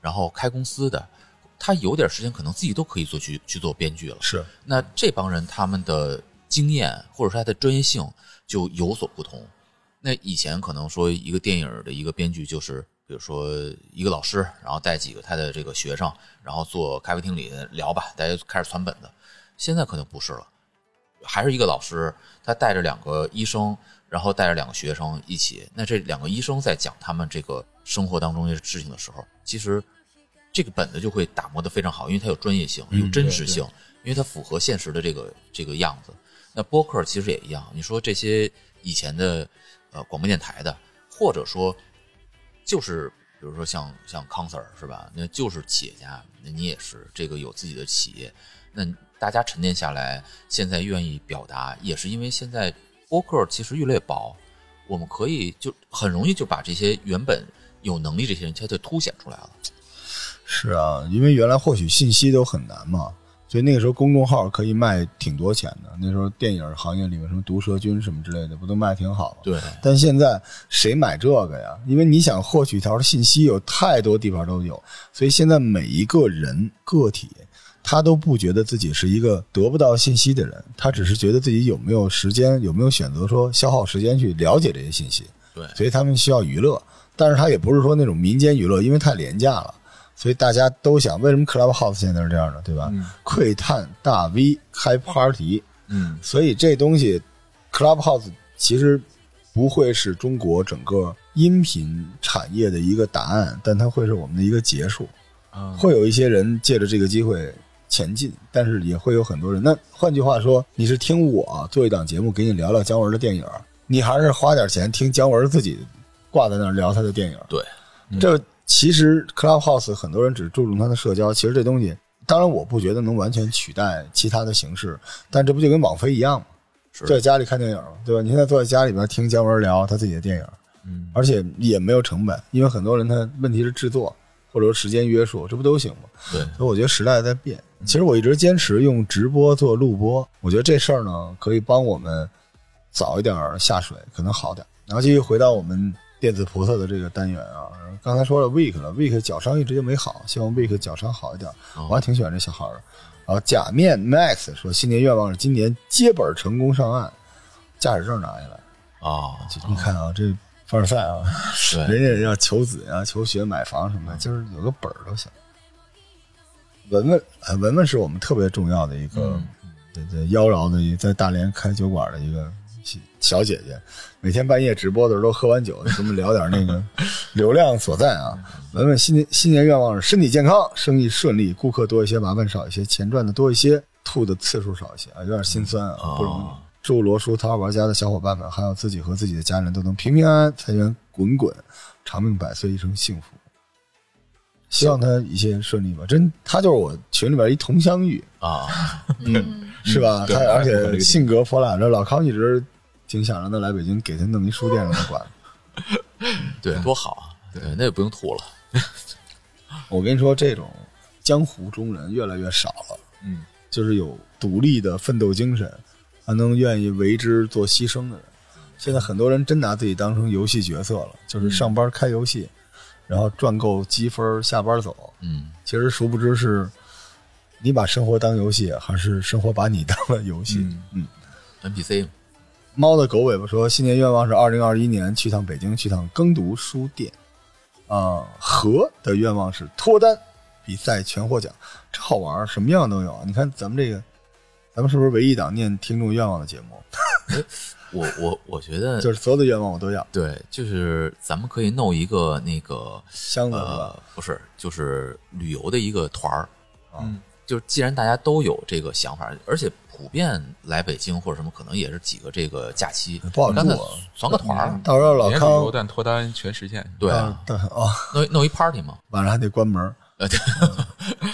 然后开公司的，他有点时间可能自己都可以做去去做编剧了。是那这帮人他们的经验或者说他的专业性就有所不同。那以前可能说一个电影的一个编剧就是，比如说一个老师，然后带几个他的这个学生，然后坐咖啡厅里聊吧，大家就开始传本子。现在可能不是了，还是一个老师，他带着两个医生，然后带着两个学生一起。那这两个医生在讲他们这个生活当中的事情的时候，其实这个本子就会打磨得非常好，因为它有专业性，有真实性，因为它符合现实的这个这个样子。那播客其实也一样，你说这些以前的呃广播电台的，或者说就是比如说像像康 Sir 是吧？那就是企业家，那你也是这个有自己的企业，那大家沉淀下来，现在愿意表达，也是因为现在播客其实越来越薄，我们可以就很容易就把这些原本有能力这些人，他就凸显出来了。是啊，因为原来获取信息都很难嘛，所以那个时候公众号可以卖挺多钱的。那时候电影行业里面什么毒蛇君什么之类的，不都卖挺好吗？对，但现在谁买这个呀？因为你想获取一条信息，有太多地方都有，所以现在每一个人个体，他都不觉得自己是一个得不到信息的人，他只是觉得自己有没有时间，有没有选择说消耗时间去了解这些信息。对所以他们需要娱乐，但是他也不是说那种民间娱乐，因为太廉价了。所以大家都想，为什么 Clubhouse 现在是这样的，对吧？嗯窥探大 V 开 party，嗯所以这东西 Clubhouse 其实不会是中国整个音频产业的一个答案，但它会是我们的一个结束。啊，会有一些人借着这个机会前进，但是也会有很多人。那换句话说，你是听我做一档节目，给你聊聊姜文的电影，你还是花点钱听姜文自己挂在那儿聊他的电影？对，这其实 Clubhouse 很多人只注重他的社交，其实这东西，当然我不觉得能完全取代其他的形式，但这不就跟网飞一样吗？是在家里看电影，对吧？你现在坐在家里边听姜文聊他自己的电影，嗯，而且也没有成本，因为很多人他问题是制作或者说时间约束，这不都行吗？对，所以我觉得时代在变。其实我一直坚持用直播做录播，我觉得这事儿呢可以帮我们早一点下水，可能好点。然后继续回到我们电子菩萨的这个单元啊，刚才说了 Week 了，Week 脚伤一直就没好，希望 Week 脚伤好一点。我还挺喜欢这小孩的。然后假面 Max 说新年愿望是今年接本成功上岸，驾驶证拿下来。啊，你看啊，这凡尔赛啊，对，人家要求子呀、求学、买房什么的，就是有个本儿都行。文文，哎，文文是我们特别重要的一个，对对，妖娆的一在大连开酒馆的一个小姐姐，每天半夜直播的时候都喝完酒，跟我们聊点那个 流量所在啊。文文新年新年愿望是身体健康，生意顺利，顾客多一些，麻烦少一些，钱赚的多一些，吐的次数少一些啊，有点心酸啊，不容易。祝罗叔淘玩家的小伙伴们，还有自己和自己的家人都能平平安安、财源滚滚、长命百岁、一生幸福。希望他一切顺利吧。真，他就是我群里边一佟湘玉，啊，嗯，是吧？对他而且性格泼辣，这老康一直挺想让他来北京，给他弄一书店让他管。对，多好啊！对，那也不用吐了。我跟你说，这种江湖中人越来越少了，嗯，就是有独立的奋斗精神，还能愿意为之做牺牲的人。现在很多人真拿自己当成游戏角色了，就是上班开游戏，然后赚够积分下班走。嗯，其实殊不知是，你把生活当游戏，还是生活把你当了游戏？嗯嗯 NPC 猫的狗尾巴说，新年愿望是二零二一年去趟北京，去趟耕读书店。啊、和的愿望是脱单比赛全获奖，这好玩，什么样都有。你看咱们这个，咱们是不是唯一一档念听众愿望的节目？我我我觉得 就是所有的愿望我都要，对，就是咱们可以弄一个那个箱子？呃，不是，就是旅游的一个团儿。嗯，就是既然大家都有这个想法，而且普遍来北京或者什么，可能也是几个这个假期，不好干脆住啊攒个团儿，到时候老连旅游康但脱单全实现。对啊啊，，对哦，弄弄一 party 嘛，晚上还得关门儿，呃，对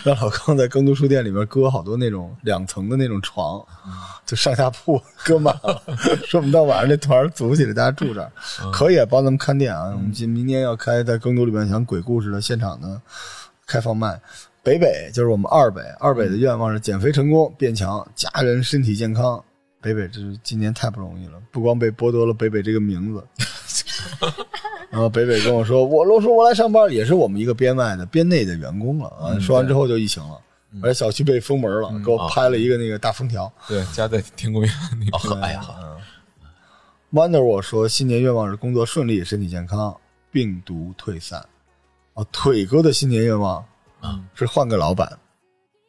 让老康在耕读书店里面搁好多那种两层的那种床，就上下铺搁满了。说我们到晚上这团儿组起来，大家住这儿，可以啊帮咱们看店啊。我们今明年要开在耕读里面讲鬼故事的现场的开放麦。北北就是我们二北，二北的愿望是减肥成功、变强，家人身体健康。北北这是今年太不容易了，不光被剥夺了北北这个名字，然后北北跟我说，我罗叔我来上班，也是我们一个编外的编内的员工了啊。说完之后就疫情了，而且小区被封门了，给我拍了一个那个大封条。对，家在天宫院那哦个。呵，哎呀，Wonder 我说新年愿望是工作顺利、身体健康、病毒退散。啊，腿哥的新年愿望嗯是换个老板。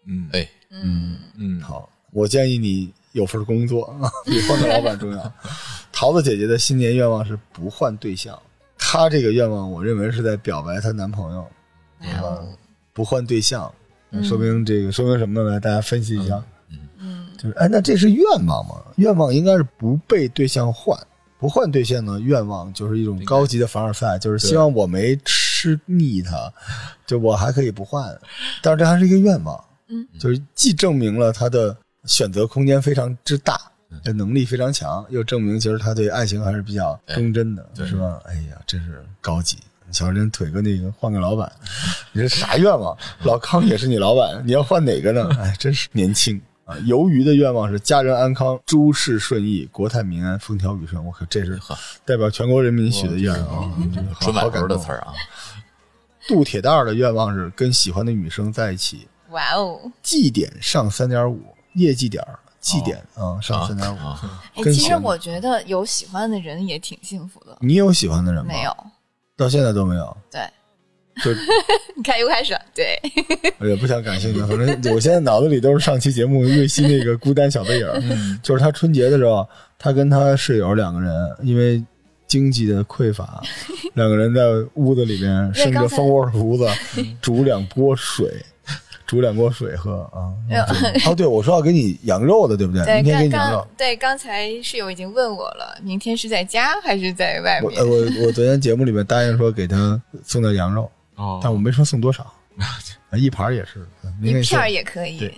嗯，哎，嗯，嗯，好，我建议你有份工作，比换个老板重要。桃子姐姐的新年愿望是不换对象，她这个愿望我认为是在表白她男朋友，哎呦。不换对象，嗯。说明这个说明什么呢？来，大家分析一下。嗯。就是哎，那这是愿望吗？愿望应该是不被对象换，不换对象呢？愿望就是一种高级的凡尔赛，就是希望我没吃腻他，就我还可以不换，但是这还是一个愿望，嗯，就是既证明了他的选择空间非常之大，这能力非常强，又证明其实他对爱情还是比较忠贞的，对是吧？哎呀，真是高级。你瞧人腿哥那个换个老板，你这啥愿望？老康也是你老板，你要换哪个呢？哎，真是年轻啊！鱿鱼的愿望是家人安康、诸事顺意、国泰民安、风调雨顺。我靠这是代表全国人民许的愿啊！这个好纯满好感动头的词儿啊，杜铁蛋儿的愿望是跟喜欢的女生在一起，哇哦！绩点上三点五，业绩点儿绩点啊上三点五。啊，哎，其实我觉得有喜欢的人也挺幸福的。你有喜欢的人吗？没，有，到现在都没有。对，就 你看又开始了，对，我也不想感兴趣，反正我现在脑子里都是上期节目瑞希那个孤单小背影就是他春节的时候，他跟他室友两个人因为经济的匮乏，两个人在屋子里面生着蜂窝炉子，煮两锅水，煮两锅水喝啊。哦，对，我说要给你羊肉的，对不对？明天给你羊肉。对，刚才室友已经问我了，明天是在家还是在外面？我我我昨天节目里面答应说给他送点羊肉，哦，但我没说送多少，一盘也是，一片也可以。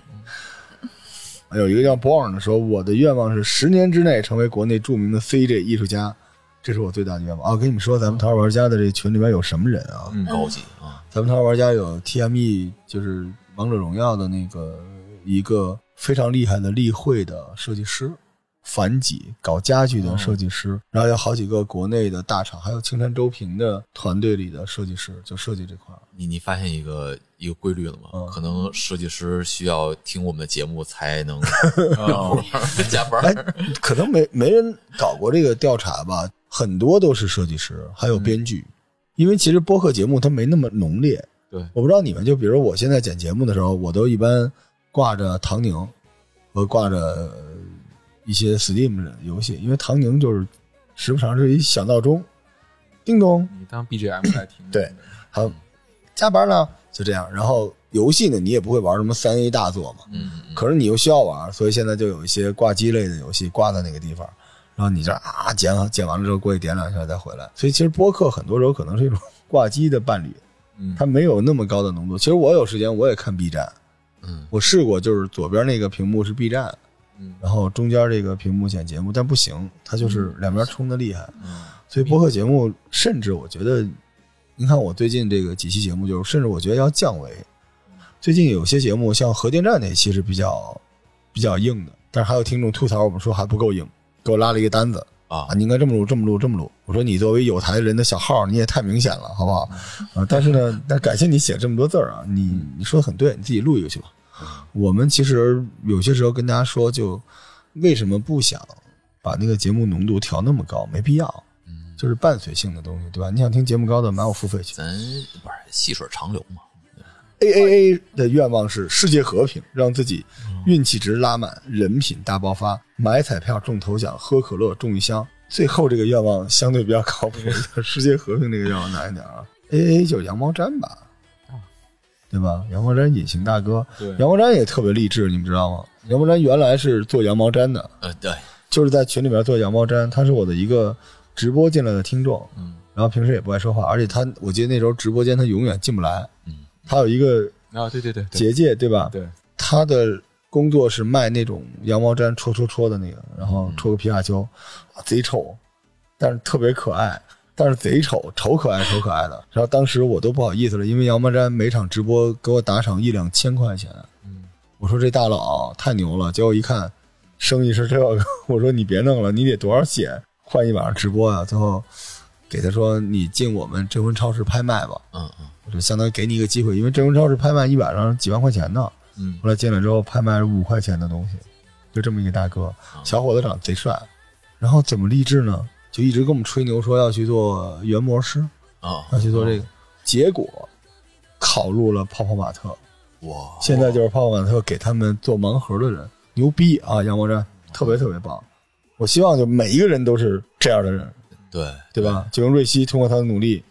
有一个叫博尔的说，我的愿望是十年之内成为国内著名的 CJ 艺术家。这是我最大的愿望啊！跟你们说，咱们桃花玩家的这群里面有什么人啊？高级啊！咱们桃花玩家有 TME，就是王者荣耀的那个一个非常厉害的例会的设计师，反几搞家具的设计师，然后有好几个国内的大厂，还有青山周平的团队里的设计师，就设计这块你你发现一个一个规律了吗？可能设计师需要听我们的节目才能 加班。哎，可能没没人搞过这个调查吧？很多都是设计师，还有编剧，因为其实播客节目它没那么浓烈。对，我不知道你们，就比如我现在剪节目的时候，我都一般挂着唐宁和挂着一些 Steam 的游戏，因为唐宁就是时不常是一小闹钟，叮咚，你当 BGM 来听。对，好，加班了，就这样。然后游戏呢，你也不会玩什么三 A 大作嘛，嗯，可是你又需要玩，所以现在就有一些挂机类的游戏挂在那个地方。然后你这啊剪剪完了之后过去点两下再回来，所以其实播客很多时候可能是一种 挂机的伴侣，嗯，它没有那么高的浓度。其实我有时间我也看 B 站，嗯，我试过就是左边那个屏幕是 B 站，嗯，然后中间这个屏幕选节目，但不行，它就是两边冲的厉害，嗯，所以播客节目甚至我觉得，你看我最近这个几期节目，就是甚至我觉得要降维。最近有些节目像核电站那期是比较比较硬的，但是还有听众吐槽我们说还不够硬。给我拉了一个单子啊，你应该这么录，这么录，这么录。我说你作为有台人的小号，你也太明显了，好不好？啊，但是呢，但感谢你写这么多字儿啊，你你说的很对，你自己录一个去吧。我们其实有些时候跟大家说，就为什么不想把那个节目浓度调那么高？没必要，就是伴随性的东西，对吧？你想听节目高的，买我付费去。咱不是细水长流嘛。A A A 的愿望是世界和平，让自己运气值拉满，人品大爆发，买彩票中头奖，喝可乐中一箱。最后这个愿望相对比较靠谱，世界和平这个愿望难一点啊。A A 就是羊毛毡吧，对吧？羊毛毡隐形大哥，羊毛毡也特别励志，你们知道吗？羊毛毡原来是做羊毛毡的，呃，对，就是在群里面做羊毛毡。他是我的一个直播进来的听众，嗯，然后平时也不爱说话，而且他，我记得那时候直播间他永远进不来，嗯。他有一个啊，对对对，结界对吧？对，他的工作是卖那种羊毛毡，戳戳戳的那个，然后戳个皮卡丘，贼丑，但是特别可爱，但是贼丑，丑可爱，丑可爱的。然后当时我都不好意思了，因为羊毛毡每场直播给我打赏一两千块钱，嗯，我说这大佬太牛了，结果一看生意是这个，我说你别弄了，你得多少血换一晚上直播啊？最后给他说你进我们征婚超市拍卖吧，嗯嗯。我就相当于给你一个机会，因为镇魂超市拍卖一晚上几万块钱呢。嗯，后来进来之后拍卖五块钱的东西，就这么一个大哥，小伙子长得贼帅。然后怎么励志呢？就一直跟我们吹牛说要去做原模师啊，要去做这个。结果考入了泡泡玛特，哇！现在就是泡泡玛特给他们做盲盒的人，牛逼啊！杨博战特别特别棒。我希望就每一个人都是这样的人，对对吧？就用瑞希通过他的努力。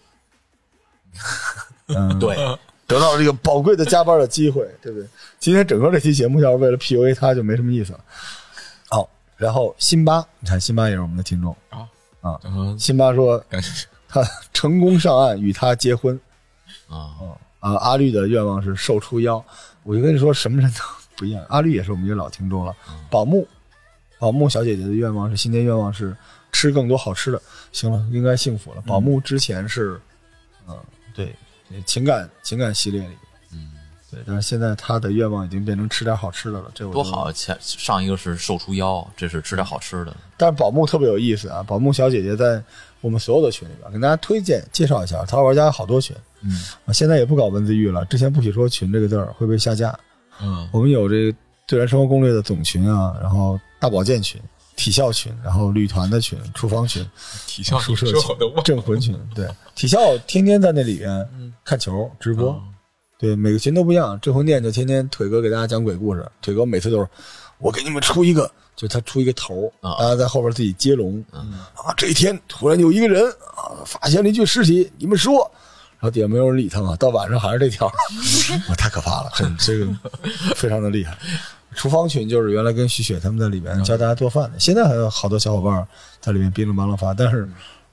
嗯，对，得到了这个宝贵的加班的机会，对不对？今天整个这期节目要是为了 PUA 他，就没什么意思了。哦，然后辛巴，你看辛巴也是我们的听众啊啊。嗯，辛巴说他成功上岸与他结婚啊啊！阿绿的愿望是瘦出腰。我就跟你说，什么人都 不一样。阿绿也是我们一个老听众了。宝木，宝木小姐姐的愿望是新年愿望是吃更多好吃的。行了，应该幸福了。宝木之前是，嗯，对。情感情感系列里，嗯，对，但是现在他的愿望已经变成吃点好吃的了，这多好！前上一个是瘦出腰，这是吃点好吃的。但是宝木特别有意思啊，宝木小姐姐在我们所有的群里边跟大家推荐介绍一下，淘玩家有好多群，嗯啊，现在也不搞文字狱了，之前不许说群这个字儿会被下架，嗯，我们有这个对人生活攻略的总群啊，然后大保健群。体校群，然后旅团的群，厨房群，体校宿舍群，镇魂群，对，体校天天在那里边看球直播，对，每个群都不一样。镇魂殿就天天腿哥给大家讲鬼故事，腿哥每次都是我给你们出一个，就他出一个头，大家在后边自己接龙。啊，这一天突然有一个人啊发现了一具尸体，你们说。然后底下没有人理他嘛，到晚上还是这条，我太可怕了，这个 非常的厉害。厨房群就是原来跟徐雪他们在里面教大家做饭的，现在还有好多小伙伴在里面叮铃梆啷发，但是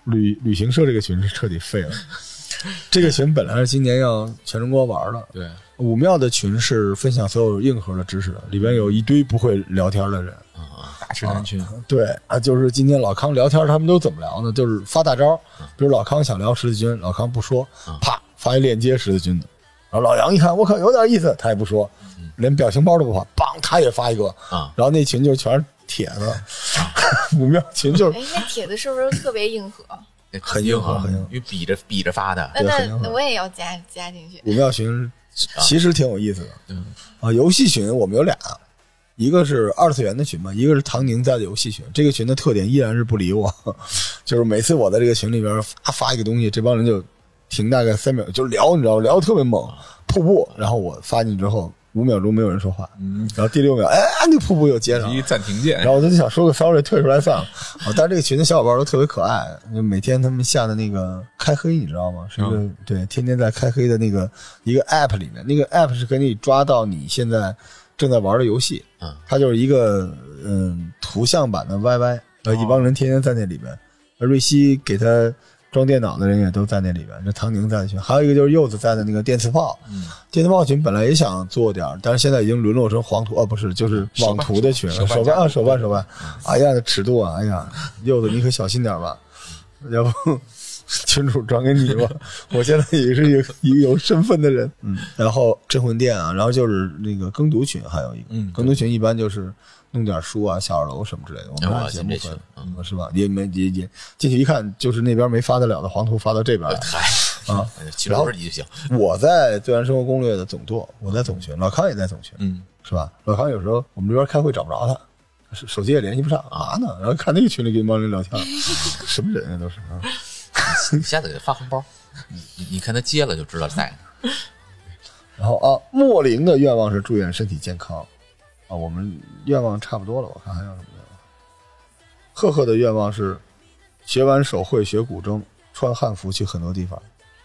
旅旅行社这个群是彻底废了。这个群本来是今年要全中国玩的，对，武庙的群是分享所有硬核的知识的，里边有一堆不会聊天的人。啊。大吃男群，对啊，就是今天老康聊天，他们都怎么聊呢？就是发大招，比如老康想聊十字军，老康不说，啪发一链接十字军的，然后老杨一看，我靠有点意思，他也不说，连表情包都不发，梆他也发一个，啊然后那群就全是帖子，五庙群就是哎，那帖子是不是特别硬核？很硬核很硬核因为比着比着发的，那那我也要加加进去。五庙群其实挺有意思的。嗯啊，游戏群我们有俩，一个是二次元的群嘛，一个是唐宁在的游戏群。这个群的特点依然是不理我，就是每次我在这个群里边发发一个东西，这帮人就停大概三秒就聊，你知道聊的特别猛，瀑布，然后我发进去之后五秒钟没有人说话，嗯，然后第六秒，哎，那瀑布又接上了一。暂停键然，后我就想说个 sorry 退出来算了。哦，但是这个群的小伙伴都特别可爱，就每天他们下的那个开黑，你知道吗？是一个、对，天天在开黑的那个一个 app 里面，那个 app 是给你抓到你现在正在玩的游戏，嗯，它就是一个嗯图像版的 YY，呃，一帮人天天在那里面。瑞希给他装电脑的人也都在那里边，这唐宁在的群，还有一个就是柚子在的那个电磁炮，嗯，电磁炮群本来也想做点儿，但是现在已经沦落成黄图，啊，不是，就是网图的群了，手办啊，手办手办，哎呀，这尺度啊，哎呀，柚子你可小心点吧，要不 群主转给你吧，我现在也是一个一个有身份的人，嗯，然后镇魂殿啊，然后就是那个耕读群，还有一个，嗯耕读群一般就是弄点书啊、小二楼什么之类的，我们节目群分，是吧？也没也也进去一看，就是那边没发得了的黄图发到这边来，嗨，啊，其实不是你就行，我在自然生活攻略的总舵，我在总群，老康也在总群，嗯，是吧？老康有时候我们这边开会找不着他，手手机也联系不上啊。呢，然后看那个群里跟一帮人聊天，什么人啊都是啊。你下次给他发红包，你你你看他接了就知道在哪。然后啊，莫林的愿望是祝愿身体健康啊，我们愿望差不多了，我看还有什么愿望？赫赫的愿望是学完手绘学古筝，穿汉服去很多地方。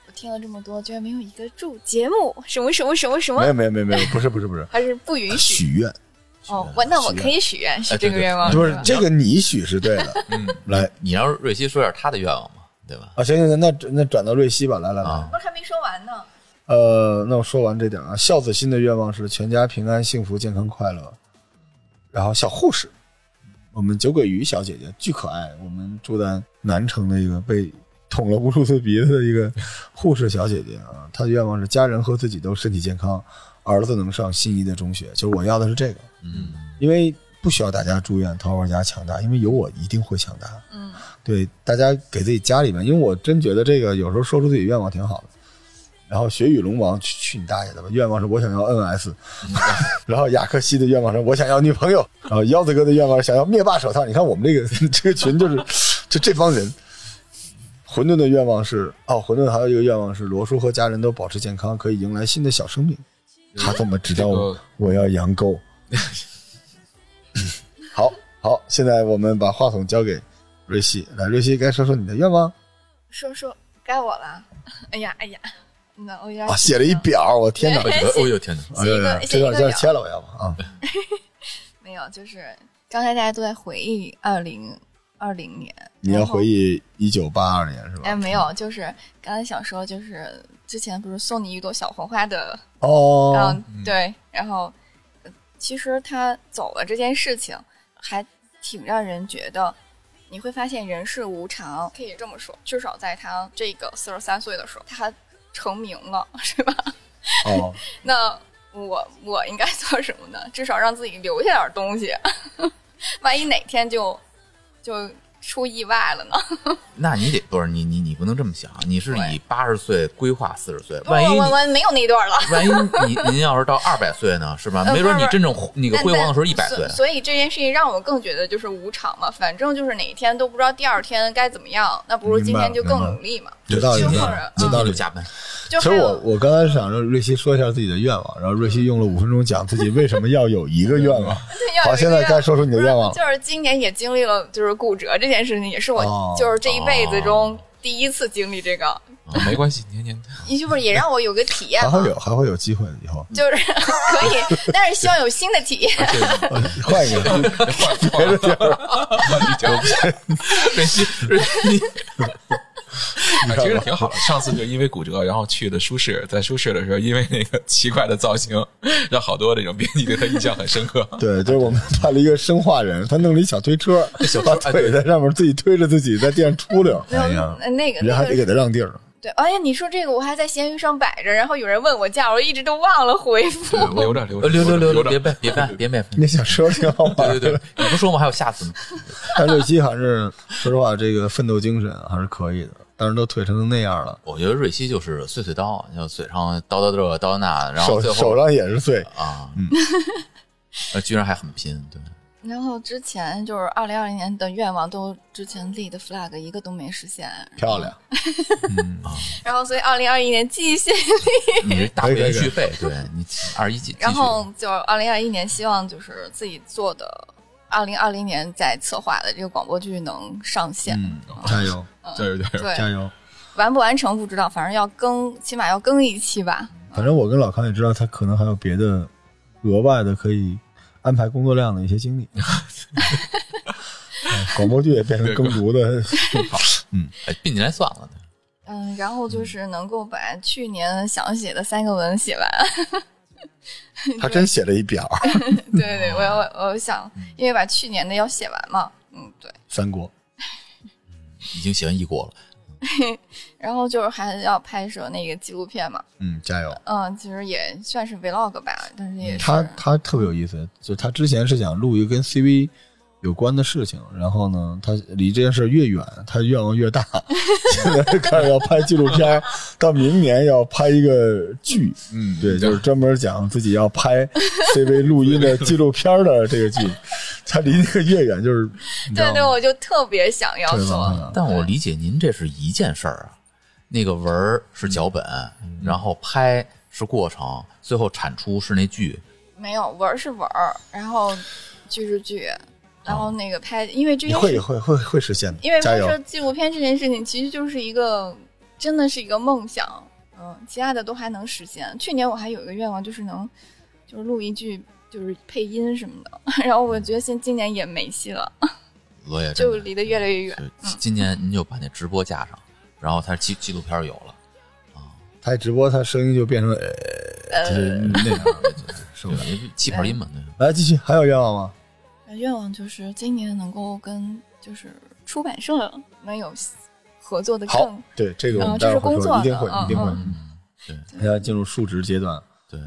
我听了这么多，居然没有一个祝节目什么什么什么什么没有，没有没有没有，不是不是不是，还是不允许许愿哦。我那我可以许愿，许这个愿望不是这个你许是对的，嗯，来你让瑞希说点他的愿望嘛，对吧？啊，行行行，那那转到瑞希吧，来来来，啊不是还没说完呢。呃，那我说完这点啊，孝子心的愿望是全家平安、幸福、健康、快乐。然后小护士，我们酒鬼鱼小姐姐巨可爱，我们住在南城的一个被捅了无数次鼻子的一个护士小姐姐啊，她的愿望是家人和自己都身体健康，儿子能上心仪的中学，就是我要的是这个，嗯，因为不需要大家祝愿桃花家强大，因为有我一定会强大。嗯，对，大家给自己家里面，因为我真觉得这个有时候说出自己愿望挺好的。然后雪雨龙王去去你大爷的吧！愿望是我想要 NS，然后雅克西的愿望是我想要女朋友，然后腰子哥的愿望是想要灭霸手套。你看我们这个 这个群就是就这帮人。混沌的愿望是哦，混沌还有一个愿望是罗叔和家人都保持健康，可以迎来新的小生命。他怎么知道我我要养狗？好好，现在我们把话筒交给瑞希，来，瑞希该说说你的愿望说说该我了。哎呀哎呀，啊，写了一表，我天哪！哎呦天哪！哎呀呀，这段这段切了我要不啊？没有，就是刚才大家都在回忆二零二零年，你要回忆一九八二年是吧？哎，没有，就是刚才想说，就是之前不是送你一朵小红花的，哦，嗯，对，然后呃其实他走了这件事情，还挺让人觉得，你会发现人世无常，可以这么说，至少在他这个四十三岁的时候，他成名了，是吧？哦，那我我应该做什么呢？至少让自己留下点东西，万一哪天就就出意外了呢？那你得不是你你你不能这么想，你是以八十岁规划四十岁，万一你我我没有那段了。万一你 您要是到二百岁呢，是吧？呃没准你真正那个辉煌的时候一百所岁。所以这件事情让我更觉得就是无常嘛，反正就是哪一天都不知道第二天该怎么样，那不如今天就更努力嘛。有道理，有道理有道理。加班，其实我我刚才是想让瑞希说一下自己的愿望，然后瑞希用了五分钟讲自己为什么要有一个愿望。好，现在该说出你的愿望了。就是今年也经历了就是骨折这件事情，也是我哦就是这一辈子中第一次经历这个，啊没关系，年年 你是不是也让我有个体验还会？有还会有机会的以后。就是 可以，但是希望有新的体验。换一个，别的地儿，换地儿，瑞希，瑞希，啊 其实挺好的。上次就因为骨折，然后去的舒适，在舒适的时候，因为那个奇怪的造型，让好多那种编辑对他印象很深刻。对，就是我们派了一个生化人，他弄了一小推车，小把腿在上面自己推着自己在地上出溜。哎呀，那那个那个人还得给他让地儿。对，哎呀，你说这个我还在闲鱼上摆着，然后有人问我价，我一直都忘了回复。留着留着呃留留留留着，留，别别别办，别别。那小车挺好玩的。对对对，你不说吗？还有下次呢。但瑞希还是说实话，这个奋斗精神还是可以的，但是都腿成那样了，我觉得瑞希就是碎碎刀，就嘴上叨叨这叨叨那，然后手最后手上也是碎。啊，嗯，居然还很拼，对，然后之前就是二零二零年的愿望都之前立的 flag 一个都没实现，漂亮，然后所以二零二一年继续，你这大可以可以可以连续费，对你二一几，然后就二零二一年希望就是自己做的，二零二零年在策划的这个广播剧能上线。嗯，加油，加油加油！加油！完不完成不知道，反正要更，起码要更一期吧。反正我跟老康也知道，他可能还有别的额外的可以安排工作量的一些经历。嗯广播剧也变成耕读的，嗯并进来算了，嗯，然后就是能够把去年想写的三个文写完。他真写了一表儿 对对对，我要我想，因为把去年的要写完嘛。嗯，对。三国。已经写完一国了。然后就是还要拍摄那个纪录片嘛。嗯，加油！嗯，其实也算是 vlog 吧，但是也是他他特别有意思，就他之前是想录一个跟 CV 有关的事情，然后呢，他离这件事越远，他愿望越大。现 在开始要拍纪录片，到明年要拍一个剧，嗯，对，就是专门讲自己要拍 CV 录音的纪录片的这个剧。他离那个越远，就是对对，我就特别想要。但我理解您这是一件事儿啊，那个文儿是脚本，然后拍是过程，最后产出是那剧。没有文儿是文儿，然后剧是剧，然后那个拍，因为这你件事，会会会会实现的，因为加油！拍摄纪录片这件事情，其实就是一个真的是一个梦想。嗯，其他的都还能实现。去年我还有一个愿望，就是能就是录一句就是配音什么的，然后我觉得现今年也没戏了，就离得越来越远。今年您就把那直播加上，然后他纪纪录片有了，他一直播，他声音就变成呃，就是那样，是不是？气泡音嘛，对。来继续，还有愿望吗？愿望就是今年能够跟就是出版社能有合作的好更，对这个这是们待会儿工作说，一定会，一定会。嗯嗯，现在进入数值阶段，对，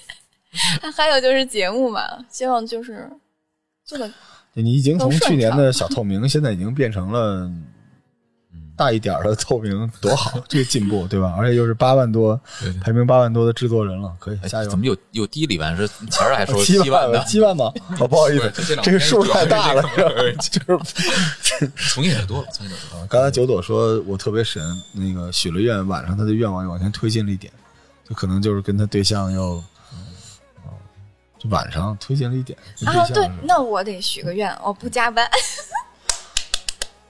还有就是节目嘛，希望就是做的你已经从去年的小透明，现在已经变成了嗯大一点的透明，多好，这个进步，对吧？而且又是八万多对对排名八万多的制作人了，可以哎加油！怎么又又低了一万？是前儿还说七万呢？七万吗？哦，不好意思这个数太大了，这个 就是从业者多了，从业者多了。刚才九朵说我特别神，那个许了愿，晚上他的愿望又往前推进了一点，就可能就是跟他对象要，晚上推进了一点。啊，对，那我得许个愿，我不加班。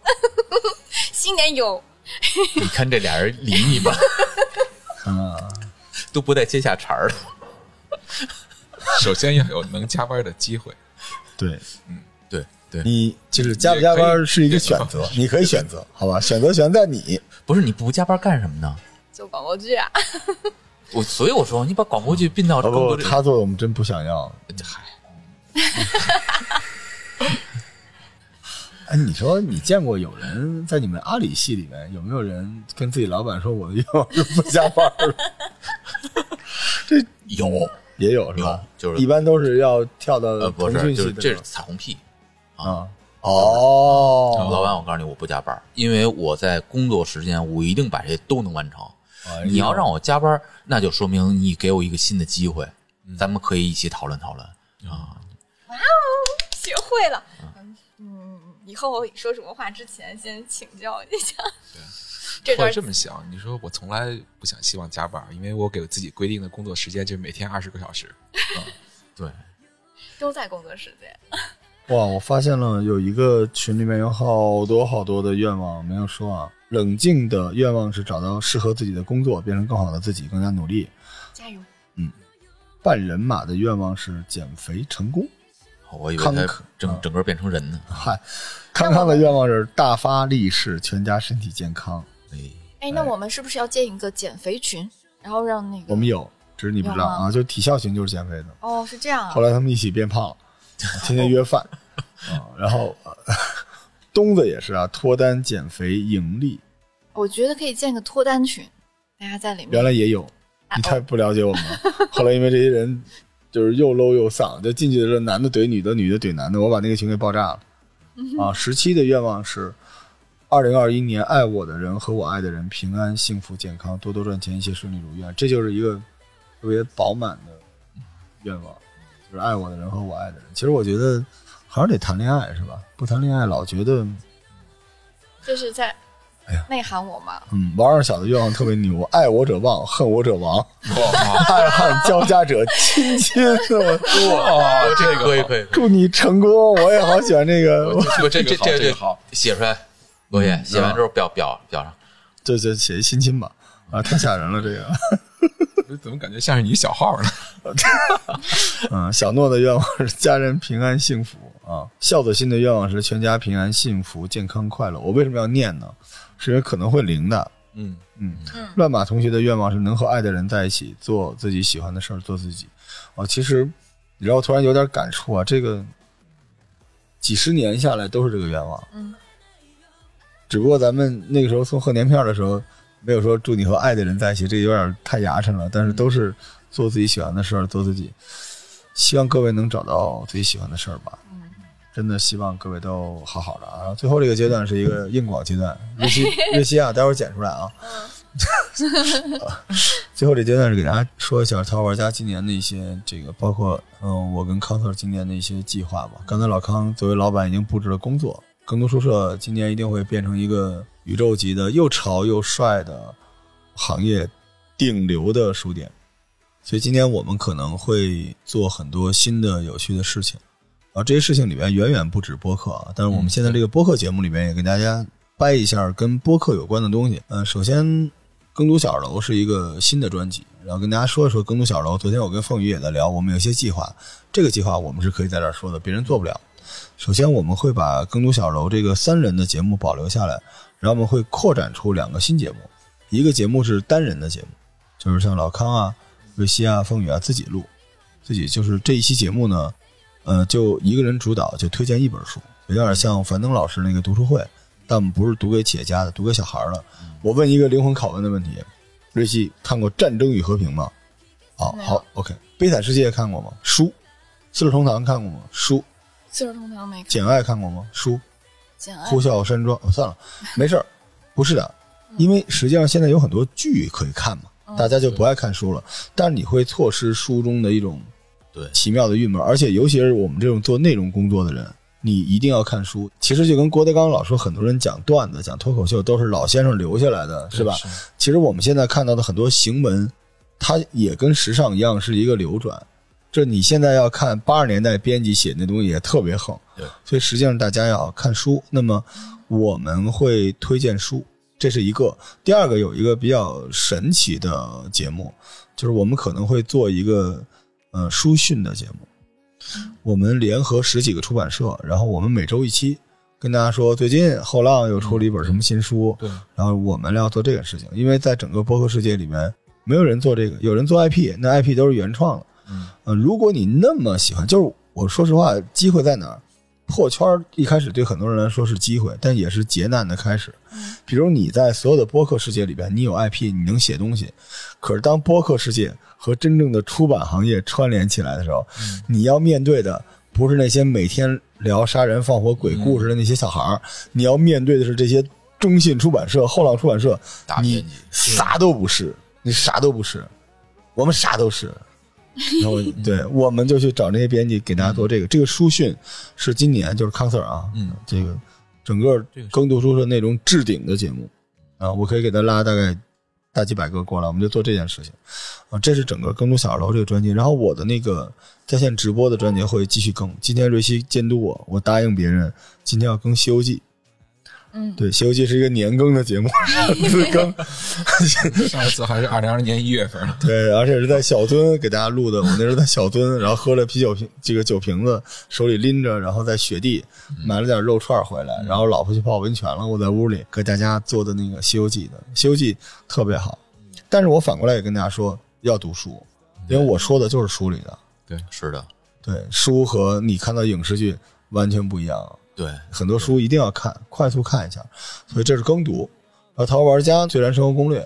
新年有 你看这俩人理你吧，啊，都不带接下茬儿的。首先要有能加班的机会，对嗯对对，你就是加不加班是一个选择，你可以选择，好吧？选择权在你。不是你不加班干什么呢？做广播剧啊，我所以我说你把广播剧并到他做的我们真不想要。嗨，哎，你说你见过有人在你们阿里系里面有没有人跟自己老板说我的愿望是不加班了？这？有也有是吧？有就是一般都是要跳到呃不腾是就是这是彩虹屁。啊哦，老板，我告诉你，我不加班，因为我在工作时间我一定把这些都能完成。哎你要让我加班，那就说明你给我一个新的机会，咱们可以一起讨论讨论啊。哇哦学会了。嗯，以后说什么话之前先请教一下。这或段者这么想，你说我从来不想希望加班，因为我给自己规定的工作时间就是每天二十个小时。对，都在工作时间。哇！我发现了有一个群里面有好多好多的愿望没有说啊。冷静的愿望是找到适合自己的工作，变成更好的自己，更加努力。加油！嗯半人马的愿望是减肥成功。我以为整整个变成人呢。嗨，康康的愿望是大发利市，全家身体健康。哎，哎，那我们是不是要建一个减肥群，然后让那个我们有，只是你不知道啊，就体校群就是减肥的。哦，是这样啊后。来他们一起变胖了，天天约饭啊。然后呃东子也是啊，脱单减肥盈利，我觉得可以建个脱单群，大家在里面。原来也有，你太不了解我们了。后来因为这些人就是又 low 又丧，就进去的时候男的怼女的，女的怼男的，我把那个群给爆炸了。啊，十七的愿望是。二零二一年，爱我的人和我爱的人平安、幸福、健康，多多赚钱，一切顺利如愿。这就是一个特别饱满的愿望，就是爱我的人和我爱的人。其实我觉得还是得谈恋爱，是吧？不谈恋爱老觉得，就是在内涵我吗？嗯，王二小的愿望特别牛，爱我者旺，恨我者亡，哇，爱恨交加者亲亲。我哇，这个可以可以，祝你成功，我也好喜欢这个。这这这个好这这个好，写出来，罗爷写完之后表表表上。这这写一亲亲吧，啊，太吓人了这个。怎么感觉像是你小号呢？嗯，小诺的愿望是家人平安幸福啊。孝子心的愿望是全家平安幸福、健康快乐。我为什么要念呢？是因为可能会灵的。嗯，嗯嗯，乱马同学的愿望是能和爱的人在一起，做自己喜欢的事儿，做自己。哦，其实你知道，我突然有点感触啊，这个几十年下来都是这个愿望。嗯，只不过咱们那个时候送贺年片的时候，没有说祝你和爱的人在一起，这有点太牙碜了。但是都是做自己喜欢的事儿，做自己。希望各位能找到自己喜欢的事儿吧。嗯真的希望各位都好好的啊。最后这个阶段是一个硬广阶段，日期日期啊，待会儿剪出来啊。最后这阶段是给大家说一下《桃花玩家》今年的一些这个，包括嗯，我跟康 Sir 今年的一些计划吧。刚才老康作为老板已经布置了工作，更多书社今年一定会变成一个宇宙级的又潮又帅的行业顶流的书店。所以今年我们可能会做很多新的有趣的事情，啊，这些事情里面远远不止播客啊。但是我们现在这个播客节目里面也跟大家掰一下跟播客有关的东西。嗯、首先耕读小楼是一个新的专辑，然后跟大家说一说耕读小楼。昨天我跟凤宇也在聊，我们有些计划，这个计划我们是可以在这儿说的，别人做不了。首先我们会把耕读小楼这个三人的节目保留下来，然后我们会扩展出两个新节目，一个节目是单人的节目，就是像老康啊、瑞希啊、凤雨啊自己录，自己就是这一期节目呢，呃，就一个人主导，就推荐一本书，有点像樊登老师那个读书会，但我们不是读给企业家的，读给小孩的。我问一个灵魂拷问的问题：瑞希看过《战争与和平》吗？哦，没有好，OK，《悲惨世界》看过吗？书，《四世同堂》看过吗？书，《四世同堂没看，简爱》看过吗？书，简爱呼啸山庄，哦，算了，没事儿，不是的，因为实际上现在有很多剧可以看嘛，大家就不爱看书了，但是你会错失书中的一种对奇妙的郁闷，而且尤其是我们这种做内容工作的人，你一定要看书。其实就跟郭德纲老说，很多人讲段子、讲脱口秀都是老先生留下来的，是吧？是其实我们现在看到的很多行文，它也跟时尚一样是一个流转。这你现在要看八十年代编辑写那东西也特别横，对，所以实际上大家要看书。那么我们会推荐书，这是一个。第二个有一个比较神奇的节目，就是我们可能会做一个呃书讯的节目。我们联合十几个出版社，然后我们每周一期，跟大家说最近后浪又出了一本什么新书，对，然后我们要做这个事情，因为在整个播客世界里面，没有人做这个，有人做 IP，那 IP 都是原创的。嗯，呃，如果你那么喜欢，就是我说实话，机会在哪儿？破圈一开始对很多人来说是机会，但也是劫难的开始。比如你在所有的播客世界里边，你有 IP，你能写东西，可是当播客世界和真正的出版行业串联起来的时候，你要面对的不是那些每天聊杀人放火鬼故事的那些小孩儿，你要面对的是这些中信出版社、后浪出版社，你啥都不是，你啥都不是，我们啥都是。然后 对，我们就去找那些编辑给大家做这个。这个书讯是今年就是康 Sir 啊，嗯，这个整个这个是耕读书社内容置顶的节目啊，我可以给他拉大概大几百个过来，我们就做这件事情啊。这是整个耕读小二楼这个专辑，然后我的那个在线直播的专辑会继续更。今天瑞希监督我，我答应别人今天要更《西游记》嗯，对，《西游记》是一个年更的节目，日更。上一次还是二零二零年一月份呢。对，而且是在小樽给大家录的。我那时候在小樽，然后喝了啤酒瓶，这个酒瓶子手里拎着，然后在雪地买了点肉串回来，然后老婆去泡温泉了，我在屋里给大家做的那个《西游记》的，《西游记》特别好。但是我反过来也跟大家说要读书，因为我说的就是书里的。对是的，对，书和你看到影视剧完全不一样。对，很多书一定要看，快速看一下，所以这是耕读。然后《淘宝玩家最燃生活攻略》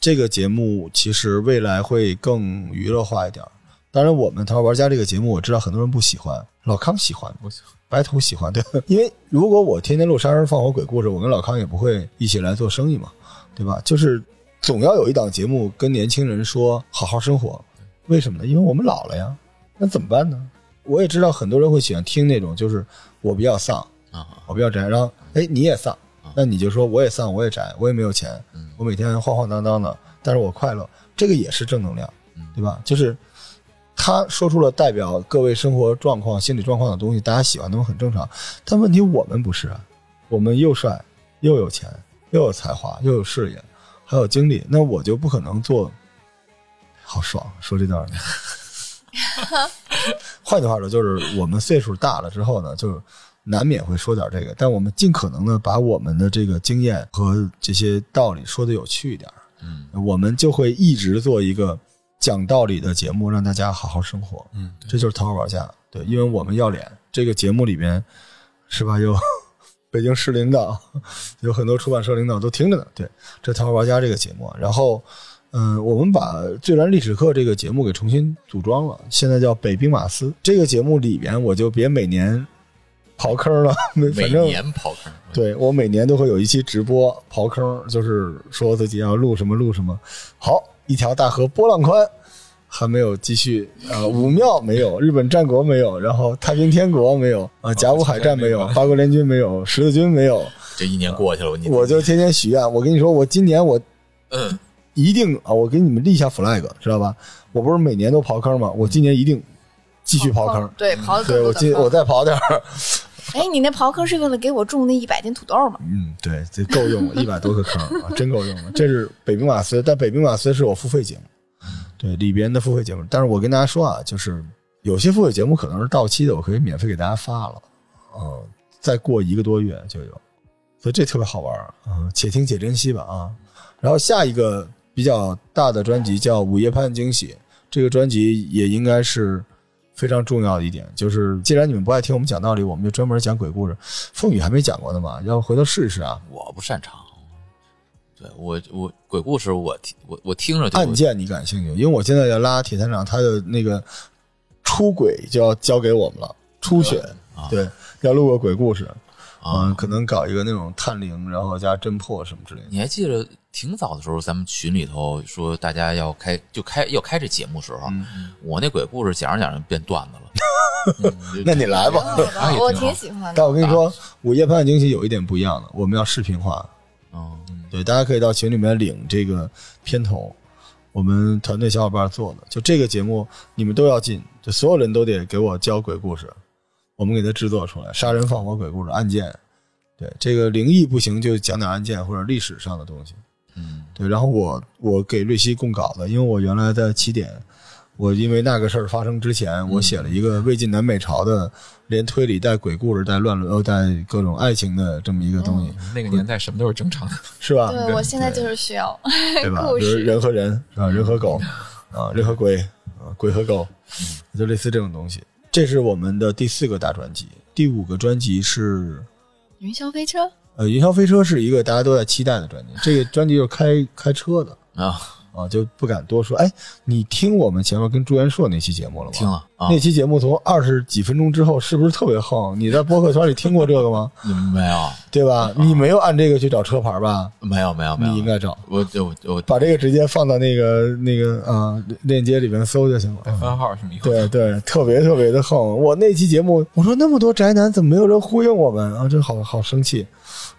这个节目其实未来会更娱乐化一点。当然，我们《淘宝玩家》这个节目我知道很多人不喜欢，老康喜欢，我喜欢白头喜欢，对，因为如果我天天录杀人放火鬼故事，我跟老康也不会一起来做生意嘛，对吧？就是总要有一档节目跟年轻人说好好生活，为什么呢？因为我们老了呀，那怎么办呢？我也知道很多人会喜欢听那种，就是我比较丧，啊，我比较宅，然后哎你也丧，那你就说我也丧，我也宅，我也没有钱，我每天晃晃荡荡的，但是我快乐，这个也是正能量，对吧？就是他说出了代表各位生活状况、心理状况的东西，大家喜欢他们很正常。但问题我们不是啊，我们又帅又有钱又有才华又有事业还有精力，那我就不可能做。好爽，说这段儿。换句话说，就是我们岁数大了之后呢，就难免会说点这个，但我们尽可能的把我们的这个经验和这些道理说的有趣一点。嗯，我们就会一直做一个讲道理的节目，让大家好好生活。嗯，这就是《淘宝玩家》。对，因为我们要脸，这个节目里边是吧？有 北京市领导，有很多出版社领导都听着呢。对，这《淘宝玩家》这个节目，然后。嗯，我们把《最燃历史课》这个节目给重新组装了，现在叫北兵马司。这个节目里边，我就别每年刨坑了，每年刨坑，对我每年都会有一期直播刨坑，就是说自己要录什么录什么。好，一条大河波浪宽，还没有继续啊、呃武庙没有，日本战国没有，然后太平天国没有啊、甲午海战没有，八国联军没有，十字军没有，这一年过去了，你我就天天许愿。我跟你说，我今年我嗯，一定啊，我给你们立下 flag，知道吧？我不是每年都刨坑吗？我今年一定继续刨坑。对，刨的对我今我再刨点儿，哎，你那刨坑是为了给我种那一百斤土豆吗？嗯，对，这够用了，一百多个坑啊，真够用了。这是北兵马司，但北兵马司是我付费节目，对里边的付费节目。但是我跟大家说啊，就是有些付费节目可能是到期的，我可以免费给大家发了，嗯，再过一个多月就有，所以这特别好玩啊，且听且珍惜吧啊。然后下一个比较大的专辑叫《午夜盼惊喜》，这个专辑也应该是非常重要的一点，就是既然你们不爱听我们讲道理，我们就专门讲鬼故事。凤雨还没讲过呢嘛，要不回头试一试啊。我不擅长。对我我鬼故事我听我我听着就案件你感兴趣？因为我现在要拉铁探长，他的那个出轨就要交给我们了，初选啊对，要录个鬼故事，啊嗯，可能搞一个那种探灵，然后加侦破什么之类的。你还记得挺早的时候，咱们群里头说大家要开就开要开这节目时候，嗯我那鬼故事讲着讲着变段子了。嗯那你来吧。我挺喜欢的但。我跟你说，《午夜判案惊喜》有一点不一样的，我们要视频化。嗯，对，大家可以到群里面领这个片头，我们团队小伙伴做的。就这个节目，你们都要进，就所有人都得给我教鬼故事，我们给它制作出来，杀人放火鬼故事、案件。对，这个灵异不行，就讲点案件或者历史上的东西。嗯，对，然后我我给瑞希供稿的，因为我原来在起点，我因为那个事儿发生之前，我写了一个魏晋南北朝的，连推理带鬼故事带乱伦呃带各种爱情的这么一个东西，那个年代什么都是正常的。是吧？对我现在就是需要对吧？比如。人和人是吧？人和狗啊，人和鬼啊，鬼和狗，就类似这种东西。这是我们的第四个大专辑，第五个专辑是云霄飞车，呃，云霄飞车是一个大家都在期待的专辑。这个专辑就是开开车的啊，啊，就不敢多说。哎，你听我们前面跟朱元硕那期节目了吗？听了啊，那期节目从二十几分钟之后，是不是特别横？你在播客圈里听过这个吗？没有对吧？你没有按这个去找车牌吧？没有没有没有，你应该找。我就我把这个直接放到那个那个啊链接里面搜就行了。番号什么以后对对，特别特别的横。我那期节目，我说那么多宅男，怎么没有人呼应我们啊？真好好生气。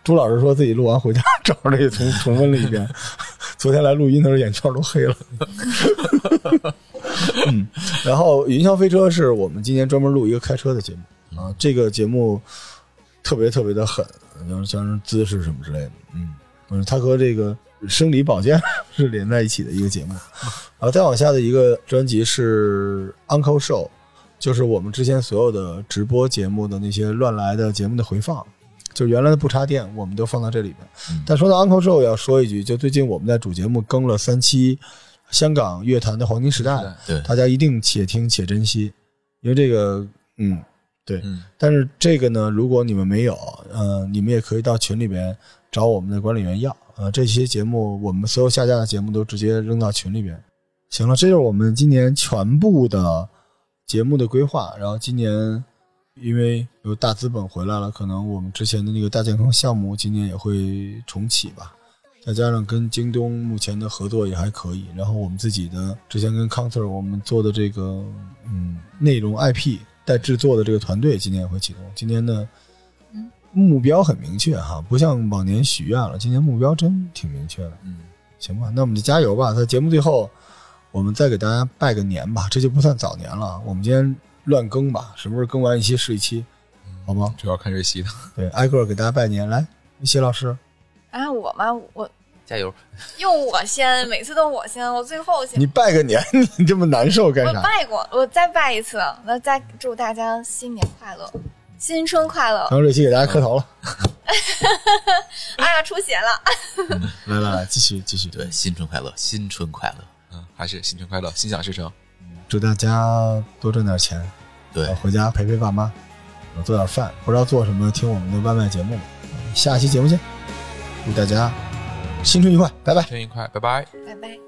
朱老师说自己录完回家找着这个重重温了一遍。昨天来录音的时候眼圈都黑了。嗯，然后云霄飞车是我们今年专门录一个开车的节目啊，这个节目特别特别的狠，像像是姿势什么之类的。嗯，嗯，它和这个生理保健是连在一起的一个节目。然后再往下的一个专辑是 Uncle Show，就是我们之前所有的直播节目的那些乱来的节目的回放，就原来的不插电，我们都放到这里边。嗯但说到 Uncle Show，要说一句，就最近我们在主节目更了三期香港乐坛的黄金时代，对，大家一定且听且珍惜，因为这个，嗯，对。嗯但是这个呢，如果你们没有，呃，你们也可以到群里边找我们的管理员要。呃，这些节目我们所有下架的节目都直接扔到群里边。行了，这就是我们今年全部的节目的规划。然后今年因为有大资本回来了，可能我们之前的那个大健康项目今年也会重启吧。再加上跟京东目前的合作也还可以，然后我们自己的之前跟 Counter 我们做的这个嗯内容 IP 带制作的这个团队今年也会启动。今年的嗯目标很明确哈，不像往年许愿了，今年目标真挺明确的。嗯，行吧，那我们就加油吧。在节目最后，我们再给大家拜个年吧，这就不算早年了。我们今天乱更吧，什么时候更完一期是一期，好吗？主要看瑞希的。对，挨个给大家拜年。来，谢老师，啊，我吗？我加油！用我先，每次都我先，我最后先你。拜个年，你这么难受干我啥？拜过，我再拜一次，那再祝大家新年快乐，新春快乐！然后这期给大家磕头了。哎呀，出血了！来来来，继续继续。对，新春快乐，新春快乐！嗯，还是新春快乐，心想事成。祝大家多赚点钱，对，回家陪陪爸妈，做点饭，不知道做什么，听我们的外卖节目。下期节目见，祝大家新春愉快，拜拜。新春愉快，拜拜。拜拜。